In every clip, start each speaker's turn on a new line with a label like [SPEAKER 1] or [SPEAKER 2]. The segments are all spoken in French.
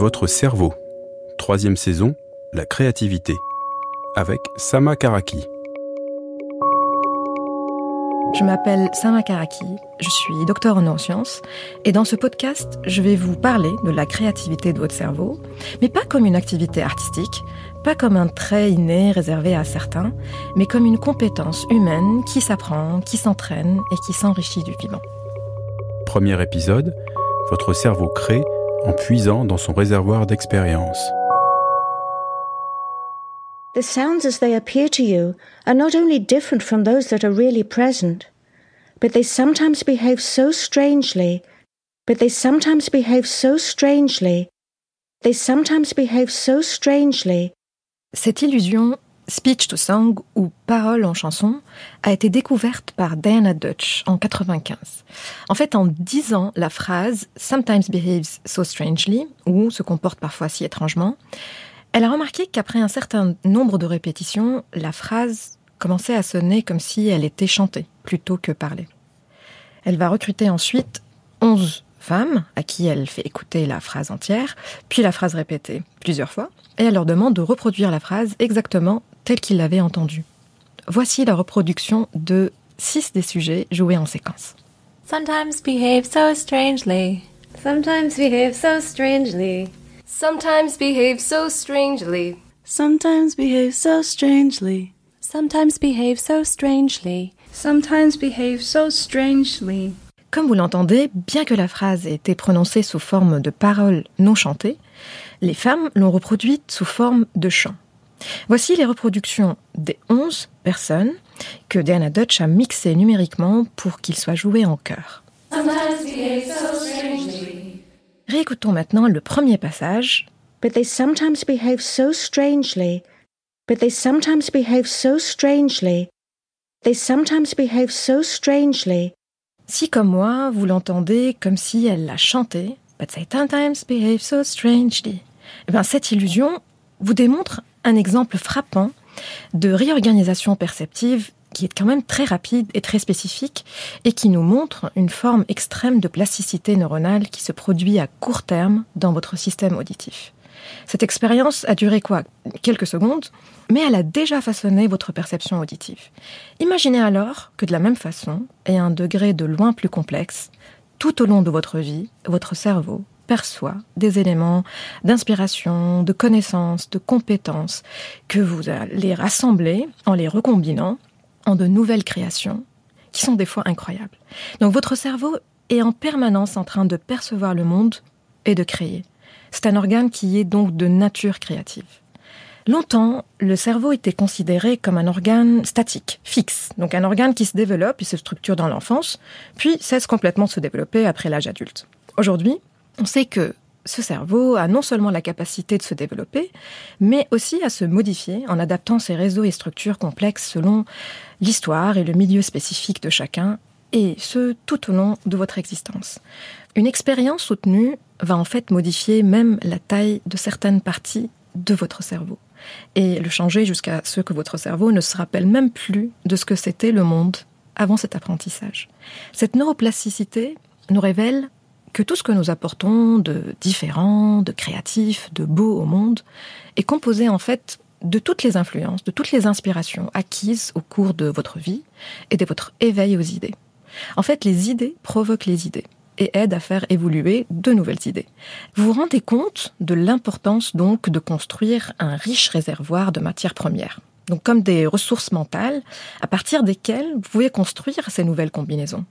[SPEAKER 1] Votre cerveau. Troisième saison, la créativité. Avec Sama Karaki.
[SPEAKER 2] Je m'appelle Sama Karaki, je suis docteur en neurosciences et dans ce podcast, je vais vous parler de la créativité de votre cerveau, mais pas comme une activité artistique, pas comme un trait inné réservé à certains, mais comme une compétence humaine qui s'apprend, qui s'entraîne et qui s'enrichit du vivant.
[SPEAKER 1] Premier épisode, votre cerveau crée en puisant dans son réservoir d'expérience.
[SPEAKER 3] The sounds as they appear to you are not only different from those that are really present, but they sometimes behave so strangely, but they sometimes behave so strangely, they sometimes behave so strangely.
[SPEAKER 2] Cette illusion Speech to Song ou Parole en chanson a été découverte par Diana Dutch en 95. En fait, en disant la phrase Sometimes behaves so strangely ou se comporte parfois si étrangement, elle a remarqué qu'après un certain nombre de répétitions, la phrase commençait à sonner comme si elle était chantée plutôt que parlée. Elle va recruter ensuite 11 femmes à qui elle fait écouter la phrase entière, puis la phrase répétée plusieurs fois, et elle leur demande de reproduire la phrase exactement telle qu'ils l'avaient entendue. Voici la reproduction de six des sujets joués en séquence.
[SPEAKER 4] Sometimes behave so strangely.
[SPEAKER 5] Sometimes behave so strangely.
[SPEAKER 4] Sometimes behave so strangely.
[SPEAKER 5] Sometimes behave so strangely.
[SPEAKER 4] Sometimes behave so strangely.
[SPEAKER 6] Sometimes behave so strangely.
[SPEAKER 2] Comme vous l'entendez, bien que la phrase ait été prononcée sous forme de paroles non chantées, les femmes l'ont reproduite sous forme de chant. Voici les reproductions des 11 personnes que Diana Dutch a mixées numériquement pour qu'ils soient joués en chœur. Réécoutons maintenant le premier passage.
[SPEAKER 3] But they sometimes behave so strangely. But they sometimes behave so strangely. They sometimes behave so strangely.
[SPEAKER 2] Si comme moi, vous l'entendez comme si elle l'a chanté, But they sometimes behave so strangely. Eh bien, cette illusion vous démontre un exemple frappant de réorganisation perceptive qui est quand même très rapide et très spécifique et qui nous montre une forme extrême de plasticité neuronale qui se produit à court terme dans votre système auditif. Cette expérience a duré quoi? Quelques secondes, mais elle a déjà façonné votre perception auditive. Imaginez alors que de la même façon, et à un degré de loin plus complexe, tout au long de votre vie, votre cerveau perçoit des éléments d'inspiration, de connaissance, de compétences que vous allez rassembler en les recombinant en de nouvelles créations qui sont des fois incroyables. Donc votre cerveau est en permanence en train de percevoir le monde et de créer. C'est un organe qui est donc de nature créative. Longtemps, le cerveau était considéré comme un organe statique, fixe, donc un organe qui se développe et se structure dans l'enfance, puis cesse complètement de se développer après l'âge adulte. Aujourd'hui, on sait que ce cerveau a non seulement la capacité de se développer, mais aussi à se modifier en adaptant ses réseaux et structures complexes selon l'histoire et le milieu spécifique de chacun, et ce tout au long de votre existence. Une expérience soutenue va en fait modifier même la taille de certaines parties de votre cerveau, et le changer jusqu'à ce que votre cerveau ne se rappelle même plus de ce que c'était le monde avant cet apprentissage. Cette neuroplasticité nous révèle que tout ce que nous apportons de différent, de créatif, de beau au monde est composé en fait de toutes les influences, de toutes les inspirations acquises au cours de votre vie et de votre éveil aux idées. En fait, les idées provoquent les idées et aident à faire évoluer de nouvelles idées. Vous vous rendez compte de l'importance donc de construire un riche réservoir de matières premières, donc comme des ressources mentales à partir desquelles vous pouvez construire ces nouvelles combinaisons.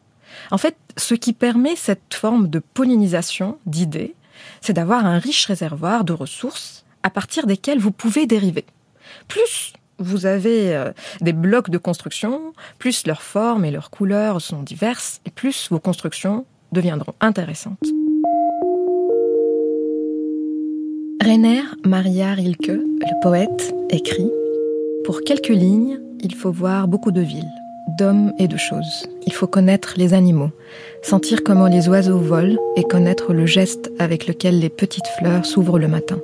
[SPEAKER 2] En fait, ce qui permet cette forme de pollinisation d'idées, c'est d'avoir un riche réservoir de ressources à partir desquelles vous pouvez dériver. Plus vous avez euh, des blocs de construction, plus leurs formes et leurs couleurs sont diverses, et plus vos constructions deviendront intéressantes. Rainer Maria Rilke, le poète, écrit Pour quelques lignes, il faut voir beaucoup de villes d'hommes et de choses. Il faut connaître les animaux, sentir comment les oiseaux volent et connaître le geste avec lequel les petites fleurs s'ouvrent le matin.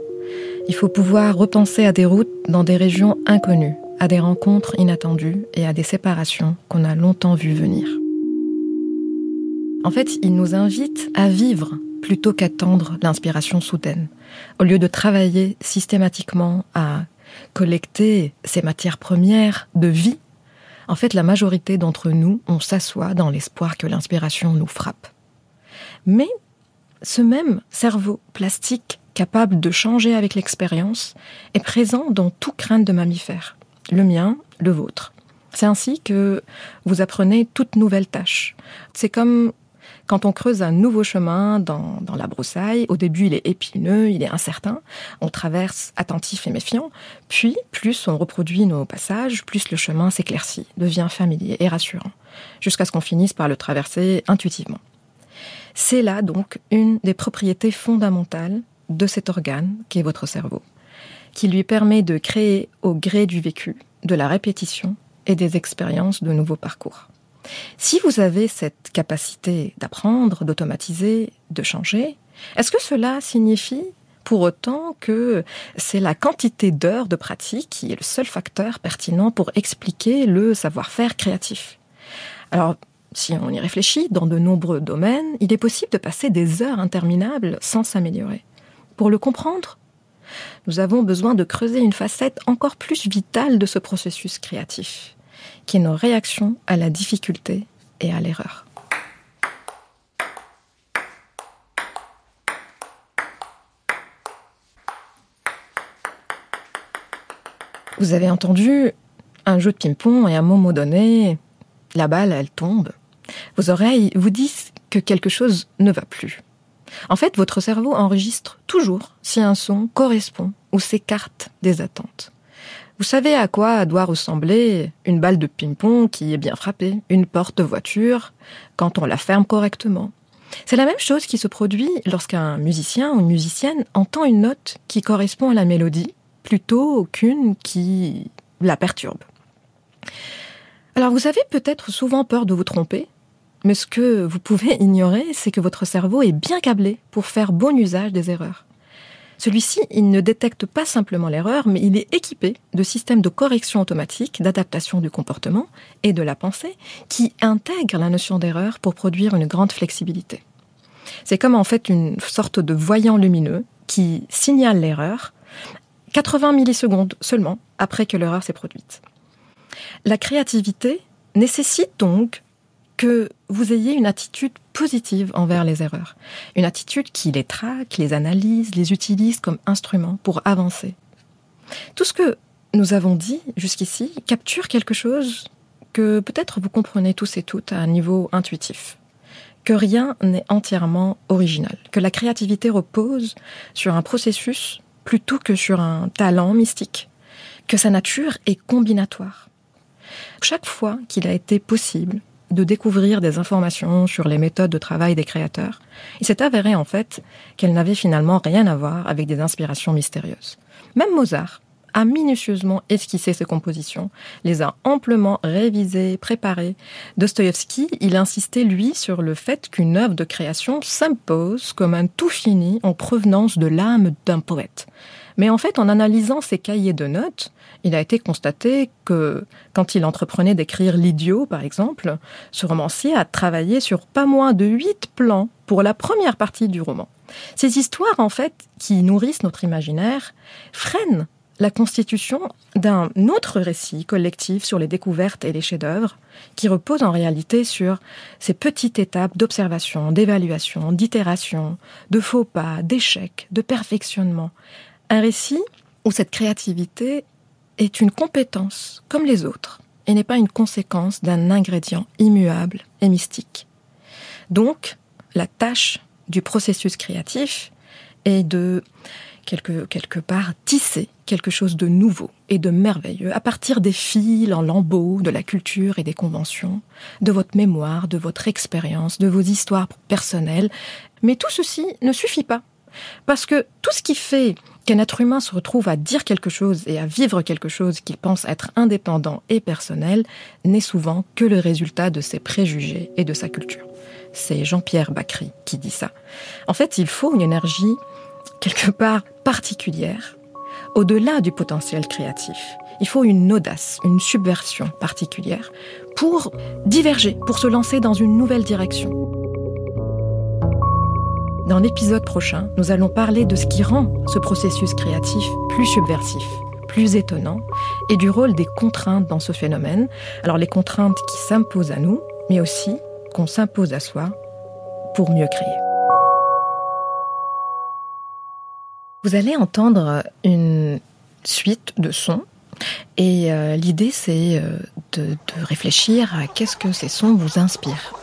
[SPEAKER 2] Il faut pouvoir repenser à des routes dans des régions inconnues, à des rencontres inattendues et à des séparations qu'on a longtemps vues venir. En fait, il nous invite à vivre plutôt qu'attendre l'inspiration soudaine. Au lieu de travailler systématiquement à collecter ces matières premières de vie, en fait, la majorité d'entre nous, on s'assoit dans l'espoir que l'inspiration nous frappe. Mais ce même cerveau plastique capable de changer avec l'expérience est présent dans tout crâne de mammifère, le mien, le vôtre. C'est ainsi que vous apprenez toute nouvelle tâche. C'est comme quand on creuse un nouveau chemin dans, dans, la broussaille, au début il est épineux, il est incertain, on traverse attentif et méfiant, puis plus on reproduit nos passages, plus le chemin s'éclaircit, devient familier et rassurant, jusqu'à ce qu'on finisse par le traverser intuitivement. C'est là donc une des propriétés fondamentales de cet organe qui est votre cerveau, qui lui permet de créer au gré du vécu, de la répétition et des expériences de nouveaux parcours. Si vous avez cette capacité d'apprendre, d'automatiser, de changer, est-ce que cela signifie pour autant que c'est la quantité d'heures de pratique qui est le seul facteur pertinent pour expliquer le savoir-faire créatif? Alors, si on y réfléchit, dans de nombreux domaines, il est possible de passer des heures interminables sans s'améliorer. Pour le comprendre, nous avons besoin de creuser une facette encore plus vitale de ce processus créatif qui est nos réactions à la difficulté et à l'erreur. Vous avez entendu un jeu de ping-pong et à un moment donné, la balle, elle tombe. Vos oreilles vous disent que quelque chose ne va plus. En fait, votre cerveau enregistre toujours si un son correspond ou s'écarte des attentes. Vous savez à quoi doit ressembler une balle de ping-pong qui est bien frappée, une porte de voiture, quand on la ferme correctement. C'est la même chose qui se produit lorsqu'un musicien ou une musicienne entend une note qui correspond à la mélodie, plutôt qu'une qui la perturbe. Alors vous avez peut-être souvent peur de vous tromper, mais ce que vous pouvez ignorer, c'est que votre cerveau est bien câblé pour faire bon usage des erreurs. Celui-ci, il ne détecte pas simplement l'erreur, mais il est équipé de systèmes de correction automatique, d'adaptation du comportement et de la pensée qui intègrent la notion d'erreur pour produire une grande flexibilité. C'est comme en fait une sorte de voyant lumineux qui signale l'erreur 80 millisecondes seulement après que l'erreur s'est produite. La créativité nécessite donc que vous ayez une attitude positive envers les erreurs. Une attitude qui les traque, les analyse, les utilise comme instrument pour avancer. Tout ce que nous avons dit jusqu'ici capture quelque chose que peut-être vous comprenez tous et toutes à un niveau intuitif. Que rien n'est entièrement original. Que la créativité repose sur un processus plutôt que sur un talent mystique. Que sa nature est combinatoire. Chaque fois qu'il a été possible de découvrir des informations sur les méthodes de travail des créateurs, il s'est avéré en fait qu'elles n'avaient finalement rien à voir avec des inspirations mystérieuses. Même Mozart a minutieusement esquissé ses compositions, les a amplement révisées, préparées. Dostoïevski, il insistait, lui, sur le fait qu'une œuvre de création s'impose comme un tout fini en provenance de l'âme d'un poète. Mais en fait, en analysant ses cahiers de notes, il a été constaté que quand il entreprenait d'écrire L'idiot, par exemple, ce romancier a travaillé sur pas moins de huit plans pour la première partie du roman. Ces histoires, en fait, qui nourrissent notre imaginaire, freinent la constitution d'un autre récit collectif sur les découvertes et les chefs-d'œuvre, qui repose en réalité sur ces petites étapes d'observation, d'évaluation, d'itération, de faux pas, d'échecs, de perfectionnement. Un récit où cette créativité est une compétence comme les autres et n'est pas une conséquence d'un ingrédient immuable et mystique. Donc, la tâche du processus créatif est de quelque, quelque part tisser quelque chose de nouveau et de merveilleux à partir des fils en lambeaux de la culture et des conventions, de votre mémoire, de votre expérience, de vos histoires personnelles. Mais tout ceci ne suffit pas. Parce que tout ce qui fait qu'un être humain se retrouve à dire quelque chose et à vivre quelque chose qu'il pense être indépendant et personnel n'est souvent que le résultat de ses préjugés et de sa culture. C'est Jean-Pierre Bacry qui dit ça. En fait, il faut une énergie quelque part particulière, au-delà du potentiel créatif. Il faut une audace, une subversion particulière pour diverger, pour se lancer dans une nouvelle direction. Dans l'épisode prochain, nous allons parler de ce qui rend ce processus créatif plus subversif, plus étonnant, et du rôle des contraintes dans ce phénomène. Alors les contraintes qui s'imposent à nous, mais aussi qu'on s'impose à soi pour mieux créer. Vous allez entendre une suite de sons et euh, l'idée c'est euh, de, de réfléchir à qu'est-ce que ces sons vous inspirent.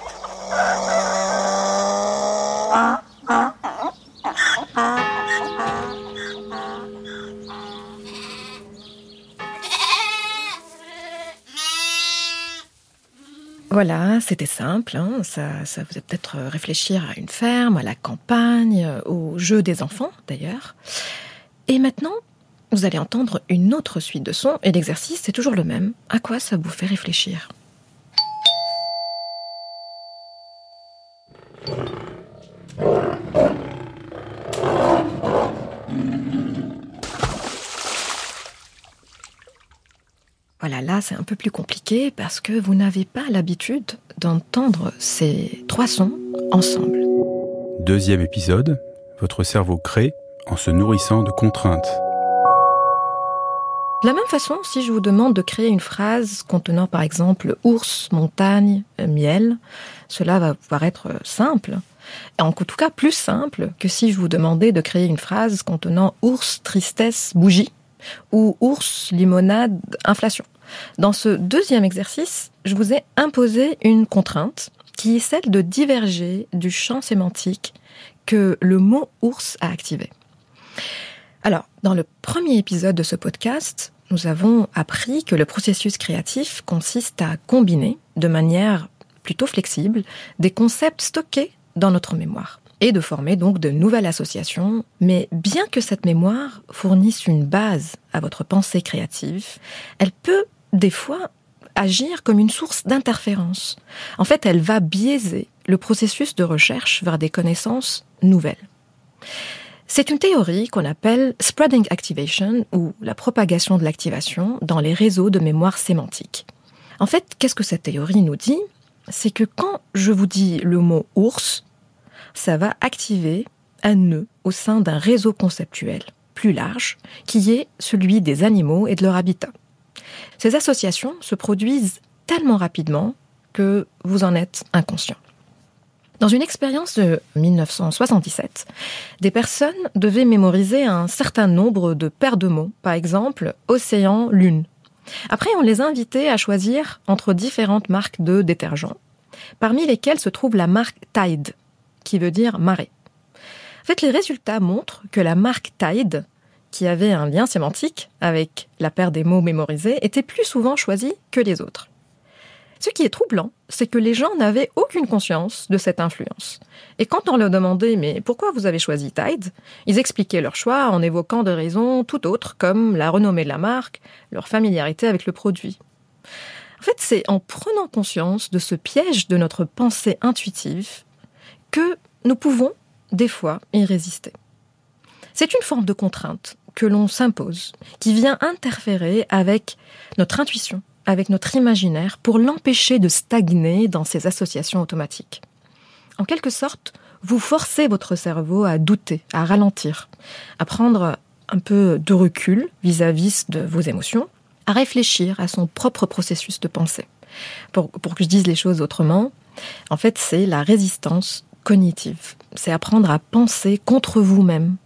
[SPEAKER 2] Voilà, c'était simple. Hein. Ça, ça vous a peut-être réfléchir à une ferme, à la campagne, au jeu des enfants d'ailleurs. Et maintenant, vous allez entendre une autre suite de sons et l'exercice c'est toujours le même. À quoi ça vous fait réfléchir? Voilà, là c'est un peu plus compliqué parce que vous n'avez pas l'habitude d'entendre ces trois sons ensemble.
[SPEAKER 1] Deuxième épisode, votre cerveau crée en se nourrissant de contraintes.
[SPEAKER 2] De la même façon, si je vous demande de créer une phrase contenant par exemple ours, montagne, miel, cela va vous paraître simple. En tout cas, plus simple que si je vous demandais de créer une phrase contenant ours, tristesse, bougie ou ours, limonade, inflation. Dans ce deuxième exercice, je vous ai imposé une contrainte qui est celle de diverger du champ sémantique que le mot ours a activé. Alors, dans le premier épisode de ce podcast, nous avons appris que le processus créatif consiste à combiner, de manière plutôt flexible, des concepts stockés dans notre mémoire et de former donc de nouvelles associations. Mais bien que cette mémoire fournisse une base à votre pensée créative, elle peut des fois agir comme une source d'interférence. En fait, elle va biaiser le processus de recherche vers des connaissances nouvelles. C'est une théorie qu'on appelle spreading activation ou la propagation de l'activation dans les réseaux de mémoire sémantique. En fait, qu'est-ce que cette théorie nous dit? C'est que quand je vous dis le mot ours, ça va activer un nœud au sein d'un réseau conceptuel plus large qui est celui des animaux et de leur habitat. Ces associations se produisent tellement rapidement que vous en êtes inconscient. Dans une expérience de 1977, des personnes devaient mémoriser un certain nombre de paires de mots, par exemple océan, lune. Après, on les invitait à choisir entre différentes marques de détergents, parmi lesquelles se trouve la marque Tide, qui veut dire marée. En fait, les résultats montrent que la marque Tide, qui avait un lien sémantique avec la paire des mots mémorisés, était plus souvent choisie que les autres. Ce qui est troublant, c'est que les gens n'avaient aucune conscience de cette influence. Et quand on leur demandait mais pourquoi vous avez choisi Tide, ils expliquaient leur choix en évoquant des raisons tout autres comme la renommée de la marque, leur familiarité avec le produit. En fait, c'est en prenant conscience de ce piège de notre pensée intuitive que nous pouvons, des fois, y résister. C'est une forme de contrainte que l'on s'impose, qui vient interférer avec notre intuition, avec notre imaginaire pour l'empêcher de stagner dans ces associations automatiques. En quelque sorte, vous forcez votre cerveau à douter, à ralentir, à prendre un peu de recul vis-à-vis de vos émotions, à réfléchir à son propre processus de pensée. Pour, pour que je dise les choses autrement, en fait, c'est la résistance cognitive. C'est apprendre à penser contre vous-même.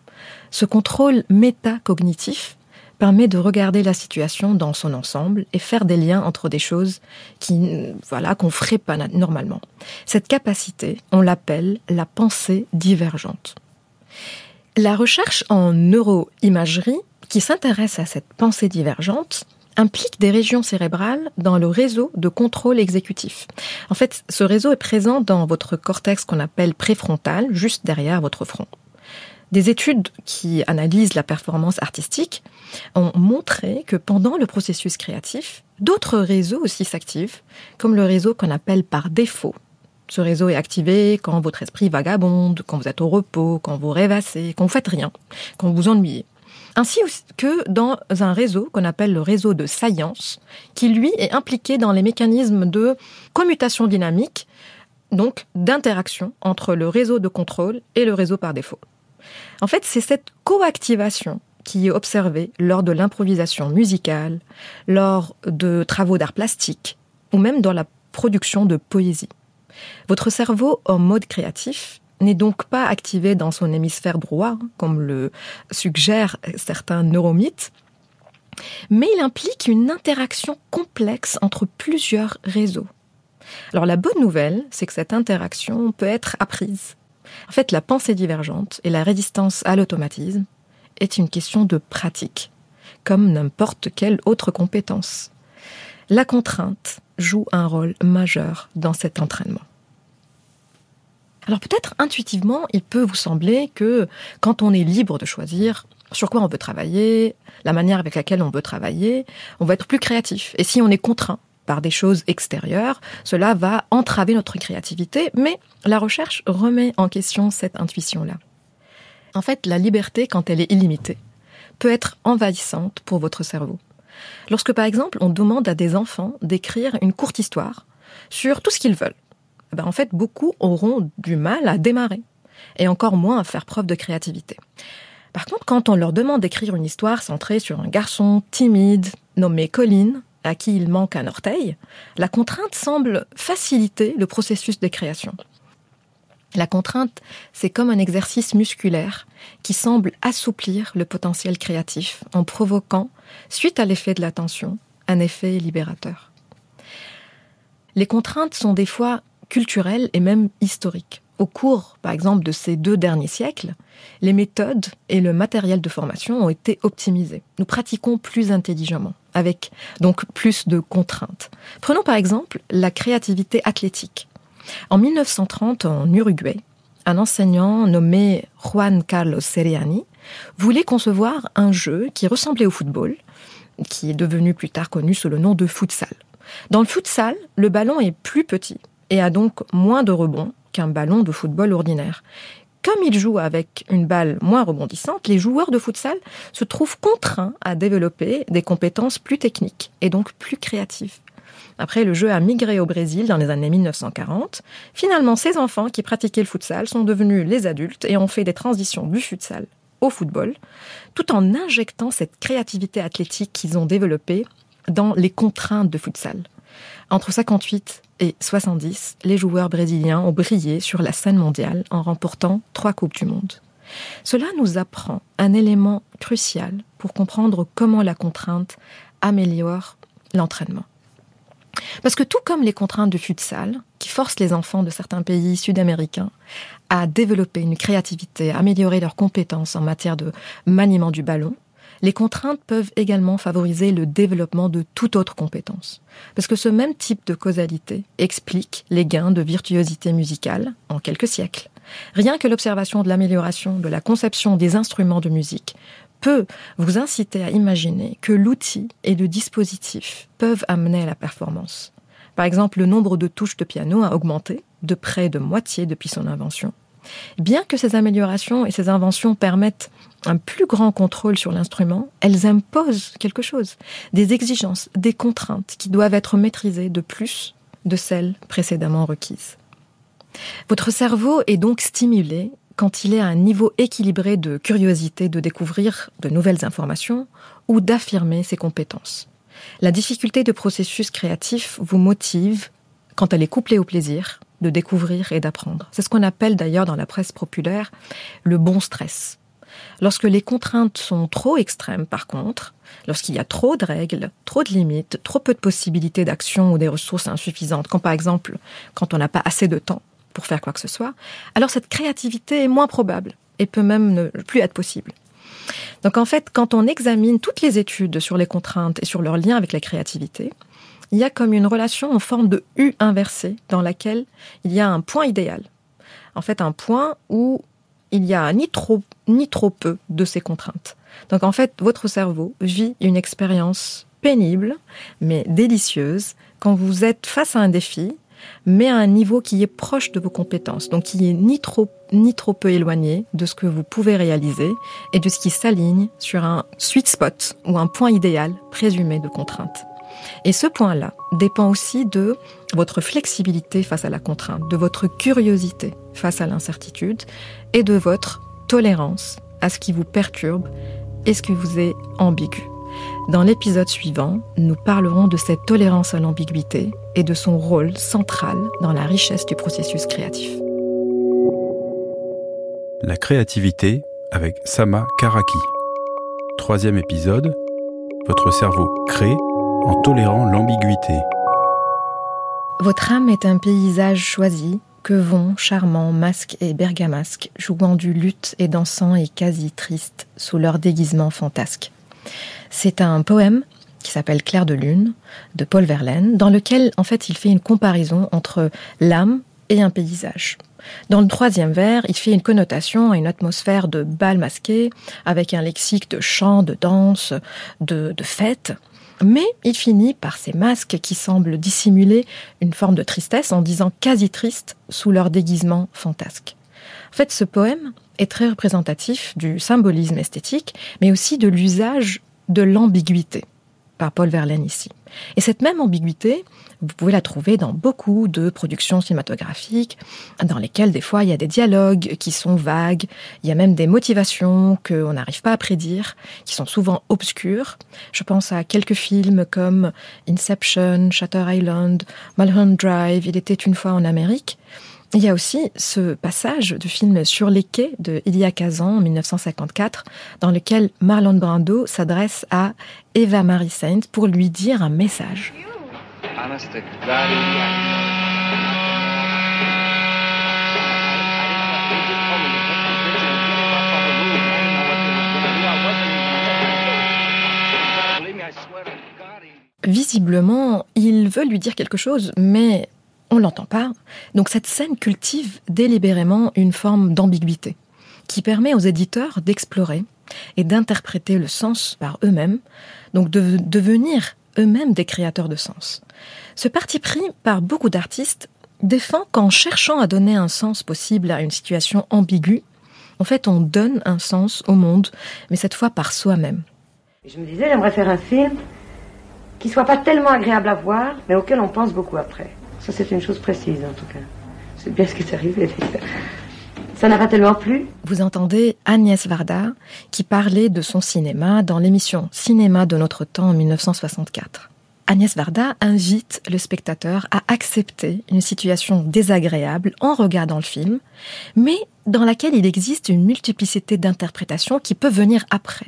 [SPEAKER 2] Ce contrôle métacognitif permet de regarder la situation dans son ensemble et faire des liens entre des choses qui, voilà, qu'on ferait pas normalement. Cette capacité, on l'appelle la pensée divergente. La recherche en neuroimagerie qui s'intéresse à cette pensée divergente implique des régions cérébrales dans le réseau de contrôle exécutif. En fait, ce réseau est présent dans votre cortex qu'on appelle préfrontal, juste derrière votre front. Des études qui analysent la performance artistique ont montré que pendant le processus créatif, d'autres réseaux aussi s'activent, comme le réseau qu'on appelle par défaut. Ce réseau est activé quand votre esprit vagabonde, quand vous êtes au repos, quand vous rêvassez, quand vous faites rien, quand vous vous ennuyez. Ainsi que dans un réseau qu'on appelle le réseau de science, qui lui est impliqué dans les mécanismes de commutation dynamique donc d'interaction entre le réseau de contrôle et le réseau par défaut. En fait, c'est cette coactivation qui est observée lors de l'improvisation musicale, lors de travaux d'art plastique ou même dans la production de poésie. Votre cerveau en mode créatif n'est donc pas activé dans son hémisphère droit, comme le suggèrent certains neuromythes, mais il implique une interaction complexe entre plusieurs réseaux. Alors la bonne nouvelle, c'est que cette interaction peut être apprise. En fait, la pensée divergente et la résistance à l'automatisme est une question de pratique, comme n'importe quelle autre compétence. La contrainte joue un rôle majeur dans cet entraînement. Alors peut-être intuitivement, il peut vous sembler que quand on est libre de choisir sur quoi on veut travailler, la manière avec laquelle on veut travailler, on va être plus créatif. Et si on est contraint par des choses extérieures, cela va entraver notre créativité, mais la recherche remet en question cette intuition-là. En fait, la liberté, quand elle est illimitée, peut être envahissante pour votre cerveau. Lorsque, par exemple, on demande à des enfants d'écrire une courte histoire sur tout ce qu'ils veulent, eh ben, en fait, beaucoup auront du mal à démarrer et encore moins à faire preuve de créativité. Par contre, quand on leur demande d'écrire une histoire centrée sur un garçon timide nommé Colin, à qui il manque un orteil, la contrainte semble faciliter le processus de création. La contrainte, c'est comme un exercice musculaire qui semble assouplir le potentiel créatif en provoquant, suite à l'effet de l'attention, un effet libérateur. Les contraintes sont des fois culturelles et même historiques. Au cours, par exemple, de ces deux derniers siècles, les méthodes et le matériel de formation ont été optimisés. Nous pratiquons plus intelligemment, avec donc plus de contraintes. Prenons par exemple la créativité athlétique. En 1930, en Uruguay, un enseignant nommé Juan Carlos Seriani voulait concevoir un jeu qui ressemblait au football, qui est devenu plus tard connu sous le nom de futsal. Dans le futsal, le ballon est plus petit et a donc moins de rebonds qu'un ballon de football ordinaire. Comme il joue avec une balle moins rebondissante, les joueurs de futsal se trouvent contraints à développer des compétences plus techniques et donc plus créatives. Après, le jeu a migré au Brésil dans les années 1940. Finalement, ces enfants qui pratiquaient le futsal sont devenus les adultes et ont fait des transitions du futsal au football, tout en injectant cette créativité athlétique qu'ils ont développée dans les contraintes de futsal. Entre 58 et 70, les joueurs brésiliens ont brillé sur la scène mondiale en remportant trois Coupes du Monde. Cela nous apprend un élément crucial pour comprendre comment la contrainte améliore l'entraînement. Parce que tout comme les contraintes de futsal, qui forcent les enfants de certains pays sud-américains à développer une créativité, à améliorer leurs compétences en matière de maniement du ballon, les contraintes peuvent également favoriser le développement de toute autre compétence. Parce que ce même type de causalité explique les gains de virtuosité musicale en quelques siècles. Rien que l'observation de l'amélioration de la conception des instruments de musique peut vous inciter à imaginer que l'outil et le dispositif peuvent amener à la performance. Par exemple, le nombre de touches de piano a augmenté de près de moitié depuis son invention. Bien que ces améliorations et ces inventions permettent un plus grand contrôle sur l'instrument, elles imposent quelque chose, des exigences, des contraintes qui doivent être maîtrisées de plus de celles précédemment requises. Votre cerveau est donc stimulé quand il est à un niveau équilibré de curiosité de découvrir de nouvelles informations ou d'affirmer ses compétences. La difficulté de processus créatif vous motive quand elle est couplée au plaisir de découvrir et d'apprendre. C'est ce qu'on appelle d'ailleurs dans la presse populaire le bon stress. Lorsque les contraintes sont trop extrêmes, par contre, lorsqu'il y a trop de règles, trop de limites, trop peu de possibilités d'action ou des ressources insuffisantes, comme par exemple quand on n'a pas assez de temps pour faire quoi que ce soit, alors cette créativité est moins probable et peut même ne plus être possible. Donc en fait, quand on examine toutes les études sur les contraintes et sur leur lien avec la créativité, il y a comme une relation en forme de U inversée dans laquelle il y a un point idéal. En fait, un point où il y a ni trop ni trop peu de ces contraintes. Donc en fait, votre cerveau vit une expérience pénible mais délicieuse quand vous êtes face à un défi mais à un niveau qui est proche de vos compétences, donc qui est ni trop ni trop peu éloigné de ce que vous pouvez réaliser et de ce qui s'aligne sur un sweet spot ou un point idéal présumé de contrainte. Et ce point-là dépend aussi de votre flexibilité face à la contrainte, de votre curiosité face à l'incertitude et de votre tolérance à ce qui vous perturbe et ce qui vous est ambigu. Dans l'épisode suivant, nous parlerons de cette tolérance à l'ambiguïté et de son rôle central dans la richesse du processus créatif.
[SPEAKER 1] La créativité avec Sama Karaki. Troisième épisode, votre cerveau crée en tolérant l'ambiguïté.
[SPEAKER 2] Votre âme est un paysage choisi, que vont, charmant, masque et bergamasque, jouant du luth et dansant et quasi triste sous leur déguisement fantasque. C'est un poème qui s'appelle Clair de lune de Paul Verlaine, dans lequel en fait il fait une comparaison entre l'âme et un paysage. Dans le troisième vers, il fait une connotation à une atmosphère de bal masqué, avec un lexique de chant, de danse, de, de fête. Mais il finit par ces masques qui semblent dissimuler une forme de tristesse en disant quasi triste sous leur déguisement fantasque. En fait, ce poème est très représentatif du symbolisme esthétique, mais aussi de l'usage de l'ambiguïté par Paul Verlaine ici. Et cette même ambiguïté, vous pouvez la trouver dans beaucoup de productions cinématographiques, dans lesquelles des fois il y a des dialogues qui sont vagues, il y a même des motivations qu'on n'arrive pas à prédire, qui sont souvent obscures. Je pense à quelques films comme Inception, Shutter Island, Mulholland Drive, Il était une fois en Amérique, il y a aussi ce passage du film Sur les quais de Ilya Kazan en 1954, dans lequel Marlon Brando s'adresse à Eva Marie Saint pour lui dire un message. Visiblement, il veut lui dire quelque chose, mais on l'entend pas. Donc cette scène cultive délibérément une forme d'ambiguïté qui permet aux éditeurs d'explorer et d'interpréter le sens par eux-mêmes, donc de devenir eux-mêmes des créateurs de sens. Ce parti pris par beaucoup d'artistes défend qu'en cherchant à donner un sens possible à une situation ambiguë, en fait on donne un sens au monde, mais cette fois par soi-même.
[SPEAKER 7] Je me disais, j'aimerais faire un film qui soit pas tellement agréable à voir, mais auquel on pense beaucoup après. Ça, c'est une chose précise, en tout cas. C'est bien ce qui est arrivé. Ça n'a pas tellement plu.
[SPEAKER 2] Vous entendez Agnès Varda qui parlait de son cinéma dans l'émission Cinéma de notre temps en 1964. Agnès Varda invite le spectateur à accepter une situation désagréable en regardant le film, mais dans laquelle il existe une multiplicité d'interprétations qui peut venir après.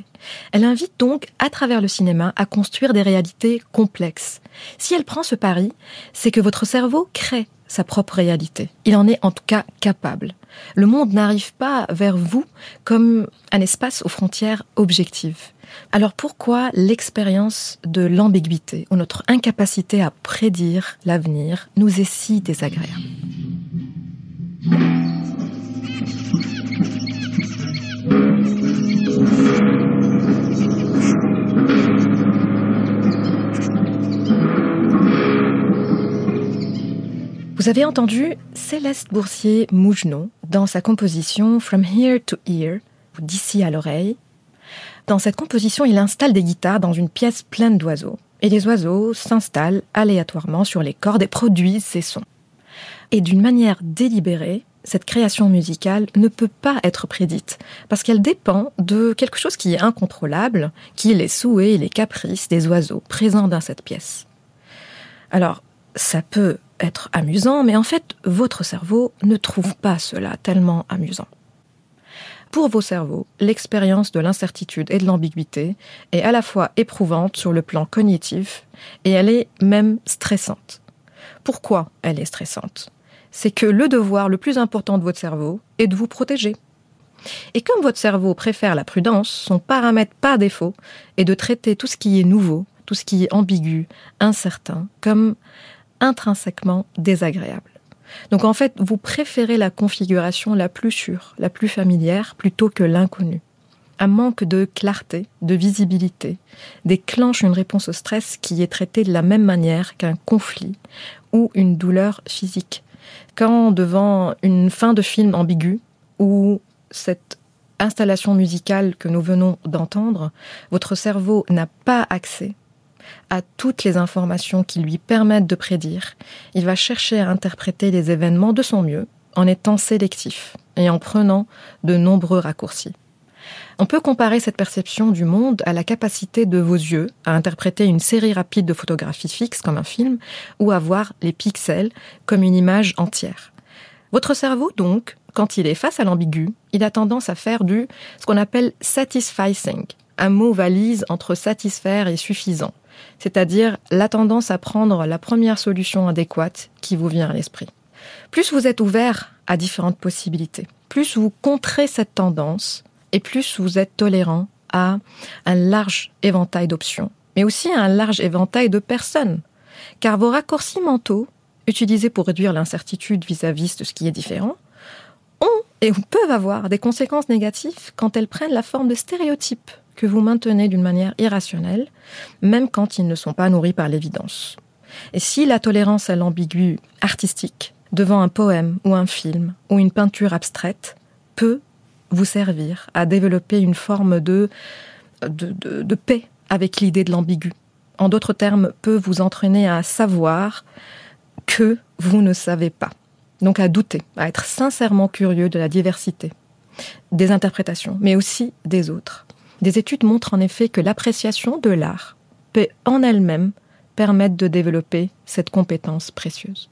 [SPEAKER 2] Elle invite donc, à travers le cinéma, à construire des réalités complexes. Si elle prend ce pari, c'est que votre cerveau crée sa propre réalité. Il en est en tout cas capable. Le monde n'arrive pas vers vous comme un espace aux frontières objectives. Alors pourquoi l'expérience de l'ambiguïté ou notre incapacité à prédire l'avenir nous est si désagréable? Vous avez entendu Céleste Boursier-Mougenot dans sa composition From Here to Ear, d'ici à l'oreille. Dans cette composition, il installe des guitares dans une pièce pleine d'oiseaux. Et les oiseaux s'installent aléatoirement sur les cordes et produisent ces sons. Et d'une manière délibérée, cette création musicale ne peut pas être prédite, parce qu'elle dépend de quelque chose qui est incontrôlable, qui est les souhaits et les caprices des oiseaux présents dans cette pièce. Alors, ça peut être amusant, mais en fait, votre cerveau ne trouve pas cela tellement amusant. Pour vos cerveaux, l'expérience de l'incertitude et de l'ambiguïté est à la fois éprouvante sur le plan cognitif et elle est même stressante. Pourquoi elle est stressante? C'est que le devoir le plus important de votre cerveau est de vous protéger. Et comme votre cerveau préfère la prudence, son paramètre par défaut est de traiter tout ce qui est nouveau, tout ce qui est ambigu, incertain, comme intrinsèquement désagréable. Donc en fait, vous préférez la configuration la plus sûre, la plus familière, plutôt que l'inconnu. Un manque de clarté, de visibilité, déclenche une réponse au stress qui est traitée de la même manière qu'un conflit ou une douleur physique. Quand devant une fin de film ambiguë ou cette installation musicale que nous venons d'entendre, votre cerveau n'a pas accès à toutes les informations qui lui permettent de prédire, il va chercher à interpréter les événements de son mieux en étant sélectif et en prenant de nombreux raccourcis. On peut comparer cette perception du monde à la capacité de vos yeux à interpréter une série rapide de photographies fixes comme un film ou à voir les pixels comme une image entière. Votre cerveau, donc, quand il est face à l'ambigu, il a tendance à faire du ce qu'on appelle satisficing, un mot valise entre satisfaire et suffisant, c'est-à-dire la tendance à prendre la première solution adéquate qui vous vient à l'esprit. Plus vous êtes ouvert à différentes possibilités, plus vous contrez cette tendance et plus vous êtes tolérant à un large éventail d'options, mais aussi à un large éventail de personnes. Car vos raccourcis mentaux, utilisés pour réduire l'incertitude vis-à-vis de ce qui est différent, ont et peuvent avoir des conséquences négatives quand elles prennent la forme de stéréotypes que vous maintenez d'une manière irrationnelle, même quand ils ne sont pas nourris par l'évidence. Et si la tolérance à l'ambigu artistique devant un poème ou un film ou une peinture abstraite peut vous servir à développer une forme de, paix avec l'idée de l'ambigu. En d'autres termes, peut vous entraîner à savoir que vous ne savez pas. Donc à douter, à être sincèrement curieux de la diversité des interprétations, mais aussi des autres. Des études montrent en effet que l'appréciation de l'art peut en elle-même permettre de développer cette compétence précieuse.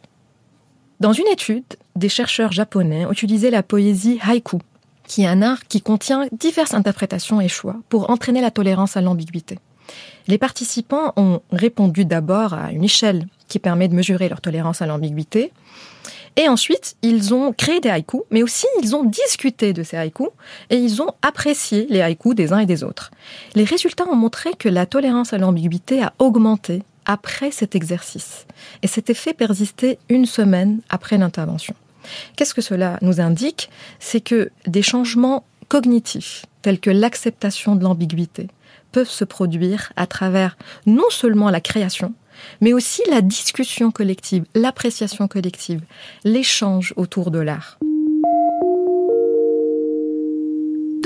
[SPEAKER 2] Dans une étude, des chercheurs japonais ont utilisé la poésie haïku, qui est un art qui contient diverses interprétations et choix pour entraîner la tolérance à l'ambiguïté. Les participants ont répondu d'abord à une échelle qui permet de mesurer leur tolérance à l'ambiguïté, et ensuite, ils ont créé des haïkus, mais aussi ils ont discuté de ces haïkus et ils ont apprécié les haïkus des uns et des autres. Les résultats ont montré que la tolérance à l'ambiguïté a augmenté après cet exercice. Et cet effet persistait une semaine après l'intervention. Qu'est-ce que cela nous indique? C'est que des changements cognitifs, tels que l'acceptation de l'ambiguïté, peuvent se produire à travers non seulement la création, mais aussi la discussion collective, l'appréciation collective, l'échange autour de l'art.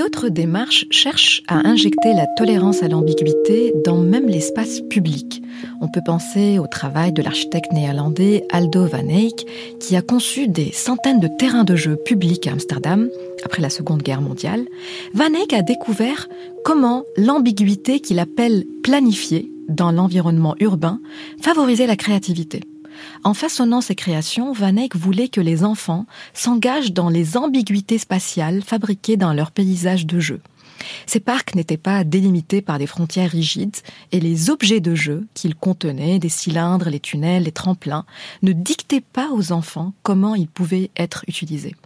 [SPEAKER 2] D'autres démarches cherchent à injecter la tolérance à l'ambiguïté dans même l'espace public. On peut penser au travail de l'architecte néerlandais Aldo van Eyck, qui a conçu des centaines de terrains de jeu publics à Amsterdam après la Seconde Guerre mondiale. Van Eyck a découvert comment l'ambiguïté qu'il appelle planifiée dans l'environnement urbain favorisait la créativité. En façonnant ses créations, Van Eyck voulait que les enfants s'engagent dans les ambiguïtés spatiales fabriquées dans leur paysage de jeu. Ces parcs n'étaient pas délimités par des frontières rigides et les objets de jeu qu'ils contenaient, des cylindres, les tunnels, les tremplins, ne dictaient pas aux enfants comment ils pouvaient être utilisés.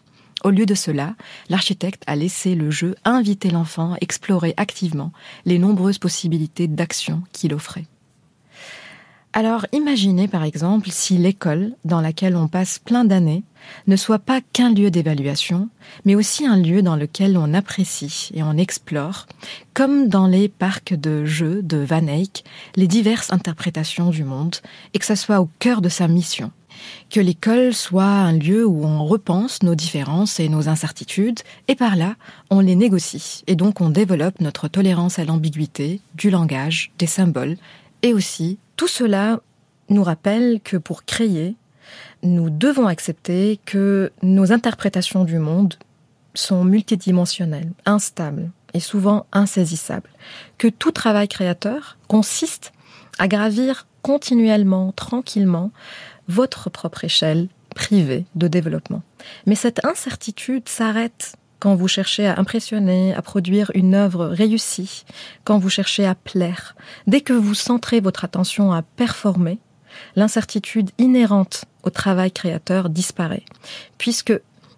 [SPEAKER 2] Au lieu de cela, l'architecte a laissé le jeu inviter l'enfant à explorer activement les nombreuses possibilités d'action qu'il offrait. Alors imaginez par exemple si l'école, dans laquelle on passe plein d'années, ne soit pas qu'un lieu d'évaluation, mais aussi un lieu dans lequel on apprécie et on explore, comme dans les parcs de jeux de Van Eyck, les diverses interprétations du monde, et que ça soit au cœur de sa mission. Que l'école soit un lieu où on repense nos différences et nos incertitudes, et par là, on les négocie, et donc on développe notre tolérance à l'ambiguïté, du langage, des symboles, et aussi tout cela nous rappelle que pour créer, nous devons accepter que nos interprétations du monde sont multidimensionnelles, instables et souvent insaisissables, que tout travail créateur consiste à gravir continuellement, tranquillement, votre propre échelle privée de développement. Mais cette incertitude s'arrête quand vous cherchez à impressionner, à produire une œuvre réussie, quand vous cherchez à plaire, dès que vous centrez votre attention à performer, l'incertitude inhérente au travail créateur disparaît, puisque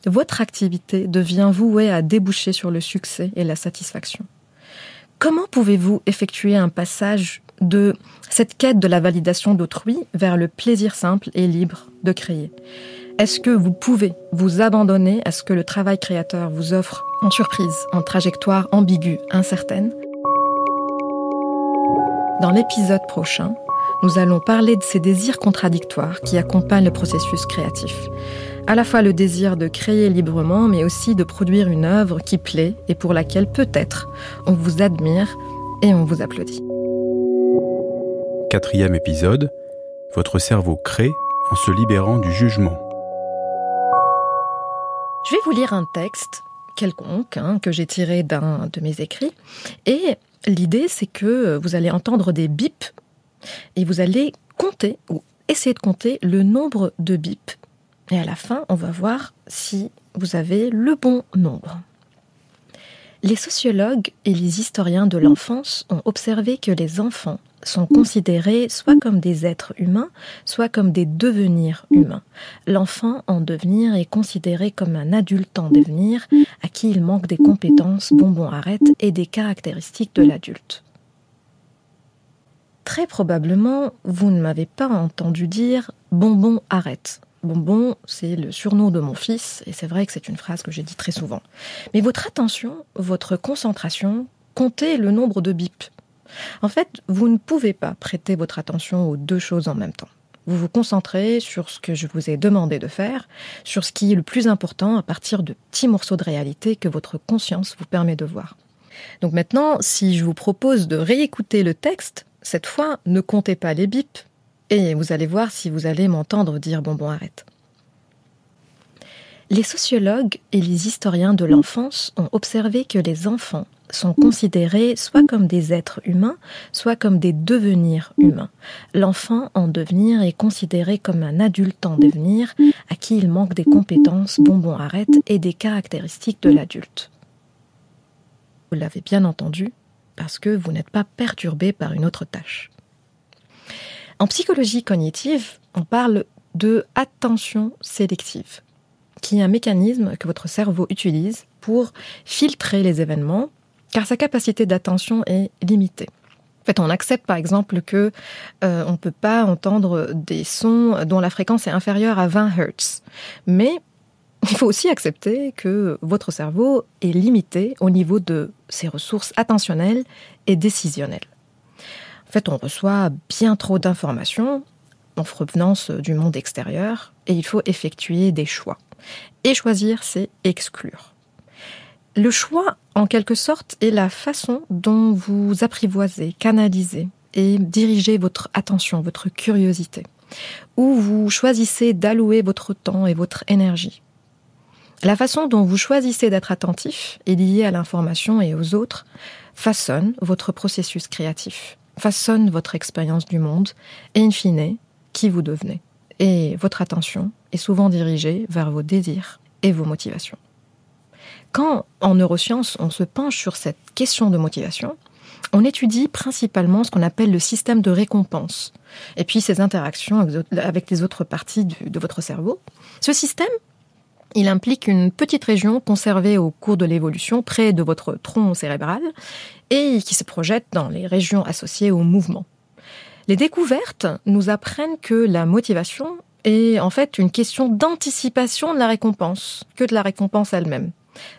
[SPEAKER 2] votre activité devient vouée à déboucher sur le succès et la satisfaction. Comment pouvez-vous effectuer un passage de cette quête de la validation d'autrui vers le plaisir simple et libre de créer est-ce que vous pouvez vous abandonner à ce que le travail créateur vous offre en surprise, en trajectoire ambiguë, incertaine? Dans l'épisode prochain, nous allons parler de ces désirs contradictoires qui accompagnent le processus créatif. À la fois le désir de créer librement, mais aussi de produire une œuvre qui plaît et pour laquelle peut-être on vous admire et on vous applaudit.
[SPEAKER 1] Quatrième épisode, votre cerveau crée en se libérant du jugement.
[SPEAKER 2] Je vais vous lire un texte quelconque hein, que j'ai tiré d'un de mes écrits. Et l'idée, c'est que vous allez entendre des bips et vous allez compter ou essayer de compter le nombre de bips. Et à la fin, on va voir si vous avez le bon nombre. Les sociologues et les historiens de l'enfance ont observé que les enfants sont considérés soit comme des êtres humains, soit comme des devenirs humains. L'enfant en devenir est considéré comme un adulte en devenir à qui il manque des compétences, bonbons arrête et des caractéristiques de l'adulte. Très probablement, vous ne m'avez pas entendu dire bonbon arrête. Bonbon, c'est le surnom de mon fils, et c'est vrai que c'est une phrase que j'ai dit très souvent. Mais votre attention, votre concentration, comptez le nombre de bips. En fait, vous ne pouvez pas prêter votre attention aux deux choses en même temps. Vous vous concentrez sur ce que je vous ai demandé de faire, sur ce qui est le plus important à partir de petits morceaux de réalité que votre conscience vous permet de voir. Donc maintenant, si je vous propose de réécouter le texte, cette fois, ne comptez pas les bips, et vous allez voir si vous allez m'entendre dire bon bon arrête. Les sociologues et les historiens de l'enfance ont observé que les enfants sont considérés soit comme des êtres humains, soit comme des devenirs humains. L'enfant en devenir est considéré comme un adulte en devenir à qui il manque des compétences, bonbons arrête et des caractéristiques de l'adulte. Vous l'avez bien entendu, parce que vous n'êtes pas perturbé par une autre tâche. En psychologie cognitive, on parle de attention sélective, qui est un mécanisme que votre cerveau utilise pour filtrer les événements, car sa capacité d'attention est limitée. En fait, on accepte par exemple que euh, on ne peut pas entendre des sons dont la fréquence est inférieure à 20 Hz. Mais il faut aussi accepter que votre cerveau est limité au niveau de ses ressources attentionnelles et décisionnelles. En fait, on reçoit bien trop d'informations en provenance du monde extérieur et il faut effectuer des choix. Et choisir, c'est exclure. Le choix, en quelque sorte, est la façon dont vous apprivoisez, canalisez et dirigez votre attention, votre curiosité, où vous choisissez d'allouer votre temps et votre énergie. La façon dont vous choisissez d'être attentif et lié à l'information et aux autres façonne votre processus créatif façonne votre expérience du monde et in fine, qui vous devenez. Et votre attention est souvent dirigée vers vos désirs et vos motivations. Quand en neurosciences on se penche sur cette question de motivation, on étudie principalement ce qu'on appelle le système de récompense et puis ses interactions avec les autres parties de votre cerveau. Ce système, il implique une petite région conservée au cours de l'évolution près de votre tronc cérébral et qui se projette dans les régions associées au mouvement. Les découvertes nous apprennent que la motivation est en fait une question d'anticipation de la récompense que de la récompense elle-même.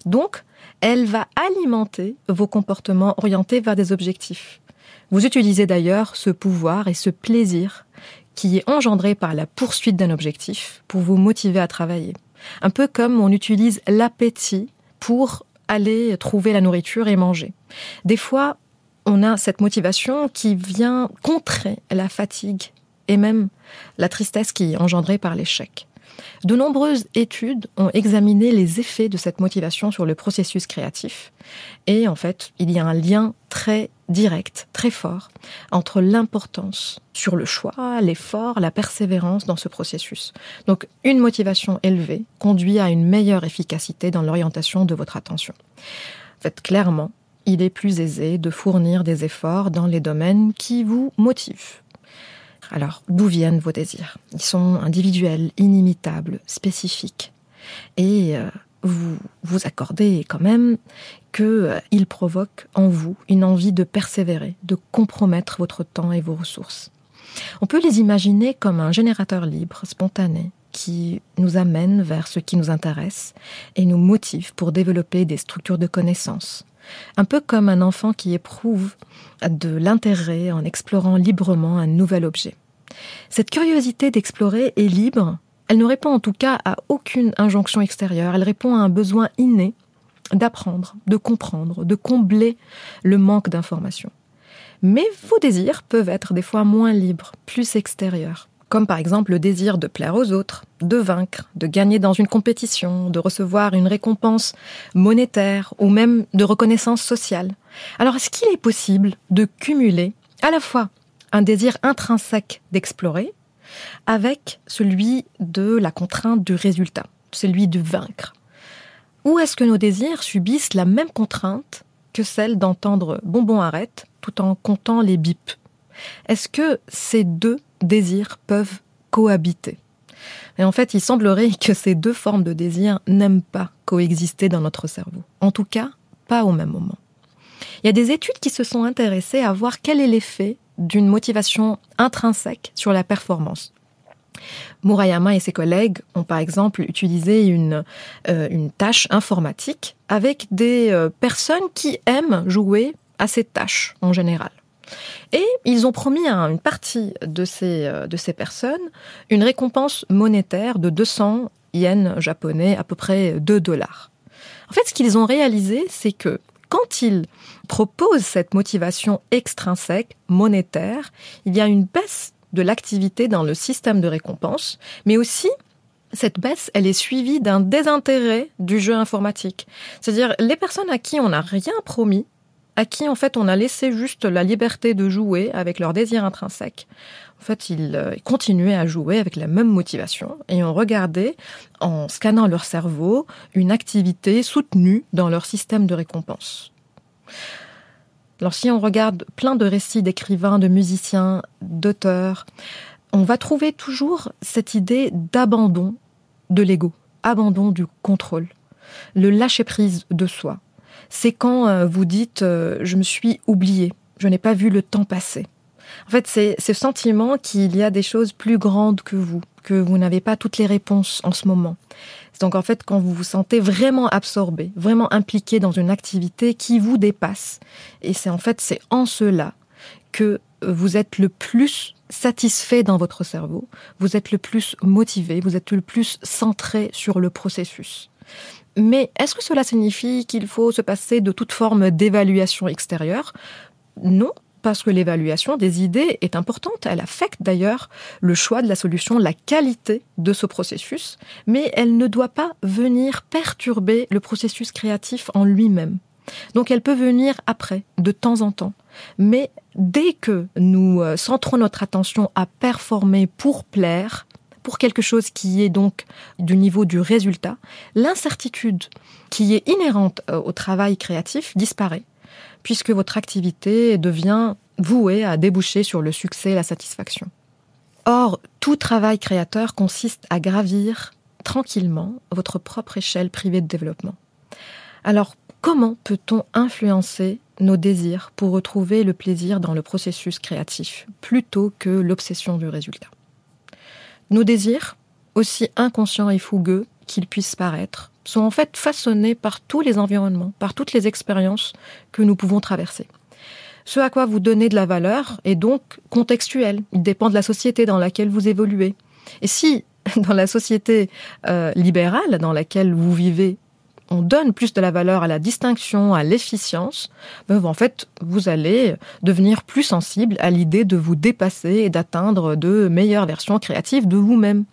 [SPEAKER 2] Donc, elle va alimenter vos comportements orientés vers des objectifs. Vous utilisez d'ailleurs ce pouvoir et ce plaisir qui est engendré par la poursuite d'un objectif pour vous motiver à travailler. Un peu comme on utilise l'appétit pour aller trouver la nourriture et manger. Des fois, on a cette motivation qui vient contrer la fatigue et même la tristesse qui est engendrée par l'échec. De nombreuses études ont examiné les effets de cette motivation sur le processus créatif. Et en fait, il y a un lien très direct, très fort, entre l'importance sur le choix, l'effort, la persévérance dans ce processus. Donc, une motivation élevée conduit à une meilleure efficacité dans l'orientation de votre attention. En fait, clairement, il est plus aisé de fournir des efforts dans les domaines qui vous motivent. Alors, d'où viennent vos désirs? Ils sont individuels, inimitables, spécifiques. Et euh, vous vous accordez quand même qu'ils euh, provoquent en vous une envie de persévérer, de compromettre votre temps et vos ressources. On peut les imaginer comme un générateur libre, spontané, qui nous amène vers ce qui nous intéresse et nous motive pour développer des structures de connaissances, un peu comme un enfant qui éprouve de l'intérêt en explorant librement un nouvel objet. Cette curiosité d'explorer est libre, elle ne répond en tout cas à aucune injonction extérieure, elle répond à un besoin inné d'apprendre, de comprendre, de combler le manque d'informations. Mais vos désirs peuvent être des fois moins libres, plus extérieurs comme par exemple le désir de plaire aux autres, de vaincre, de gagner dans une compétition, de recevoir une récompense monétaire ou même de reconnaissance sociale. Alors est-ce qu'il est possible de cumuler à la fois un désir intrinsèque d'explorer avec celui de la contrainte du résultat, celui de vaincre Ou est-ce que nos désirs subissent la même contrainte que celle d'entendre bonbon arrête tout en comptant les bips? Est-ce que ces deux désirs peuvent cohabiter? Et en fait, il semblerait que ces deux formes de désir n'aiment pas coexister dans notre cerveau. En tout cas, pas au même moment. Il y a des études qui se sont intéressées à voir quel est l'effet d'une motivation intrinsèque sur la performance. Murayama et ses collègues ont par exemple utilisé une, euh, tâche informatique avec des euh, personnes qui aiment jouer à ces tâches en général. Et ils ont promis à une partie de ces, euh, de ces personnes une récompense monétaire de 200 yens japonais, à peu près 2 dollars. En fait, ce qu'ils ont réalisé, c'est que quand ils proposent cette motivation extrinsèque, monétaire, il y a une baisse de l'activité dans le système de récompense, mais aussi cette baisse, elle est suivie d'un désintérêt du jeu informatique. C'est-à-dire les personnes à qui on n'a rien promis, à qui en fait on a laissé juste la liberté de jouer avec leur désir intrinsèque. En fait, ils euh, continuaient à jouer avec la même motivation et ont regardé, en scannant leur cerveau, une activité soutenue dans leur système de récompense. Alors si on regarde plein de récits d'écrivains, de musiciens, d'auteurs, on va trouver toujours cette idée d'abandon de l'ego, abandon du contrôle, le lâcher-prise de soi. C'est quand euh, vous dites euh, je me suis oublié, je n'ai pas vu le temps passer. En fait, c'est ce sentiment qu'il y a des choses plus grandes que vous, que vous n'avez pas toutes les réponses en ce moment. Donc en fait, quand vous vous sentez vraiment absorbé, vraiment impliqué dans une activité qui vous dépasse, et c'est en fait c'est en cela que vous êtes le plus satisfait dans votre cerveau, vous êtes le plus motivé, vous êtes le plus centré sur le processus. Mais est-ce que cela signifie qu'il faut se passer de toute forme d'évaluation extérieure? Non, parce que l'évaluation des idées est importante. Elle affecte d'ailleurs le choix de la solution, la qualité de ce processus, mais elle ne doit pas venir perturber le processus créatif en lui-même. Donc elle peut venir après, de temps en temps. Mais dès que nous euh, centrons notre attention à performer pour plaire, pour quelque chose qui est donc du niveau du résultat, l'incertitude qui est inhérente euh, au travail créatif disparaît puisque votre activité devient vouée à déboucher sur le succès et la satisfaction. Or, tout travail créateur consiste à gravir tranquillement votre propre échelle privée de développement. Alors, comment peut-on influencer nos désirs pour retrouver le plaisir dans le processus créatif plutôt que l'obsession du résultat? Nos désirs, aussi inconscients et fougueux qu'ils puissent paraître, sont en fait façonnés par tous les environnements, par toutes les expériences que nous pouvons traverser. Ce à quoi vous donnez de la valeur est donc contextuel. Il dépend de la société dans laquelle vous évoluez. Et si dans la société euh, libérale dans laquelle vous vivez, on donne plus de la valeur à la distinction, à l'efficience, ben, en fait, vous allez devenir plus sensible à l'idée de vous dépasser et d'atteindre de meilleures versions créatives de vous-même.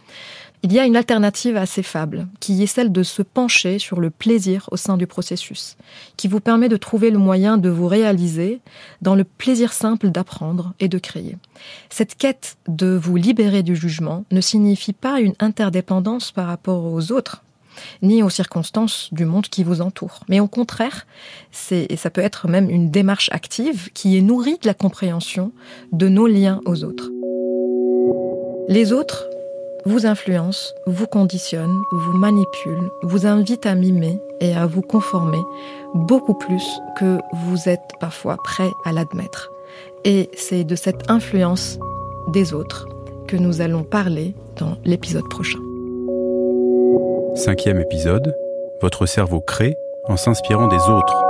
[SPEAKER 2] Il y a une alternative assez fable, qui est celle de se pencher sur le plaisir au sein du processus, qui vous permet de trouver le moyen de vous réaliser dans le plaisir simple d'apprendre et de créer. Cette quête de vous libérer du jugement ne signifie pas une interdépendance par rapport aux autres, ni aux circonstances du monde qui vous entoure. Mais au contraire, c'est, et ça peut être même une démarche active qui est nourrie de la compréhension de nos liens aux autres. Les autres vous influence, vous conditionne, vous manipule, vous invite à mimer et à vous conformer beaucoup plus que vous êtes parfois prêt à l'admettre. Et c'est de cette influence des autres que nous allons parler dans l'épisode prochain.
[SPEAKER 1] Cinquième épisode, votre cerveau crée en s'inspirant des autres.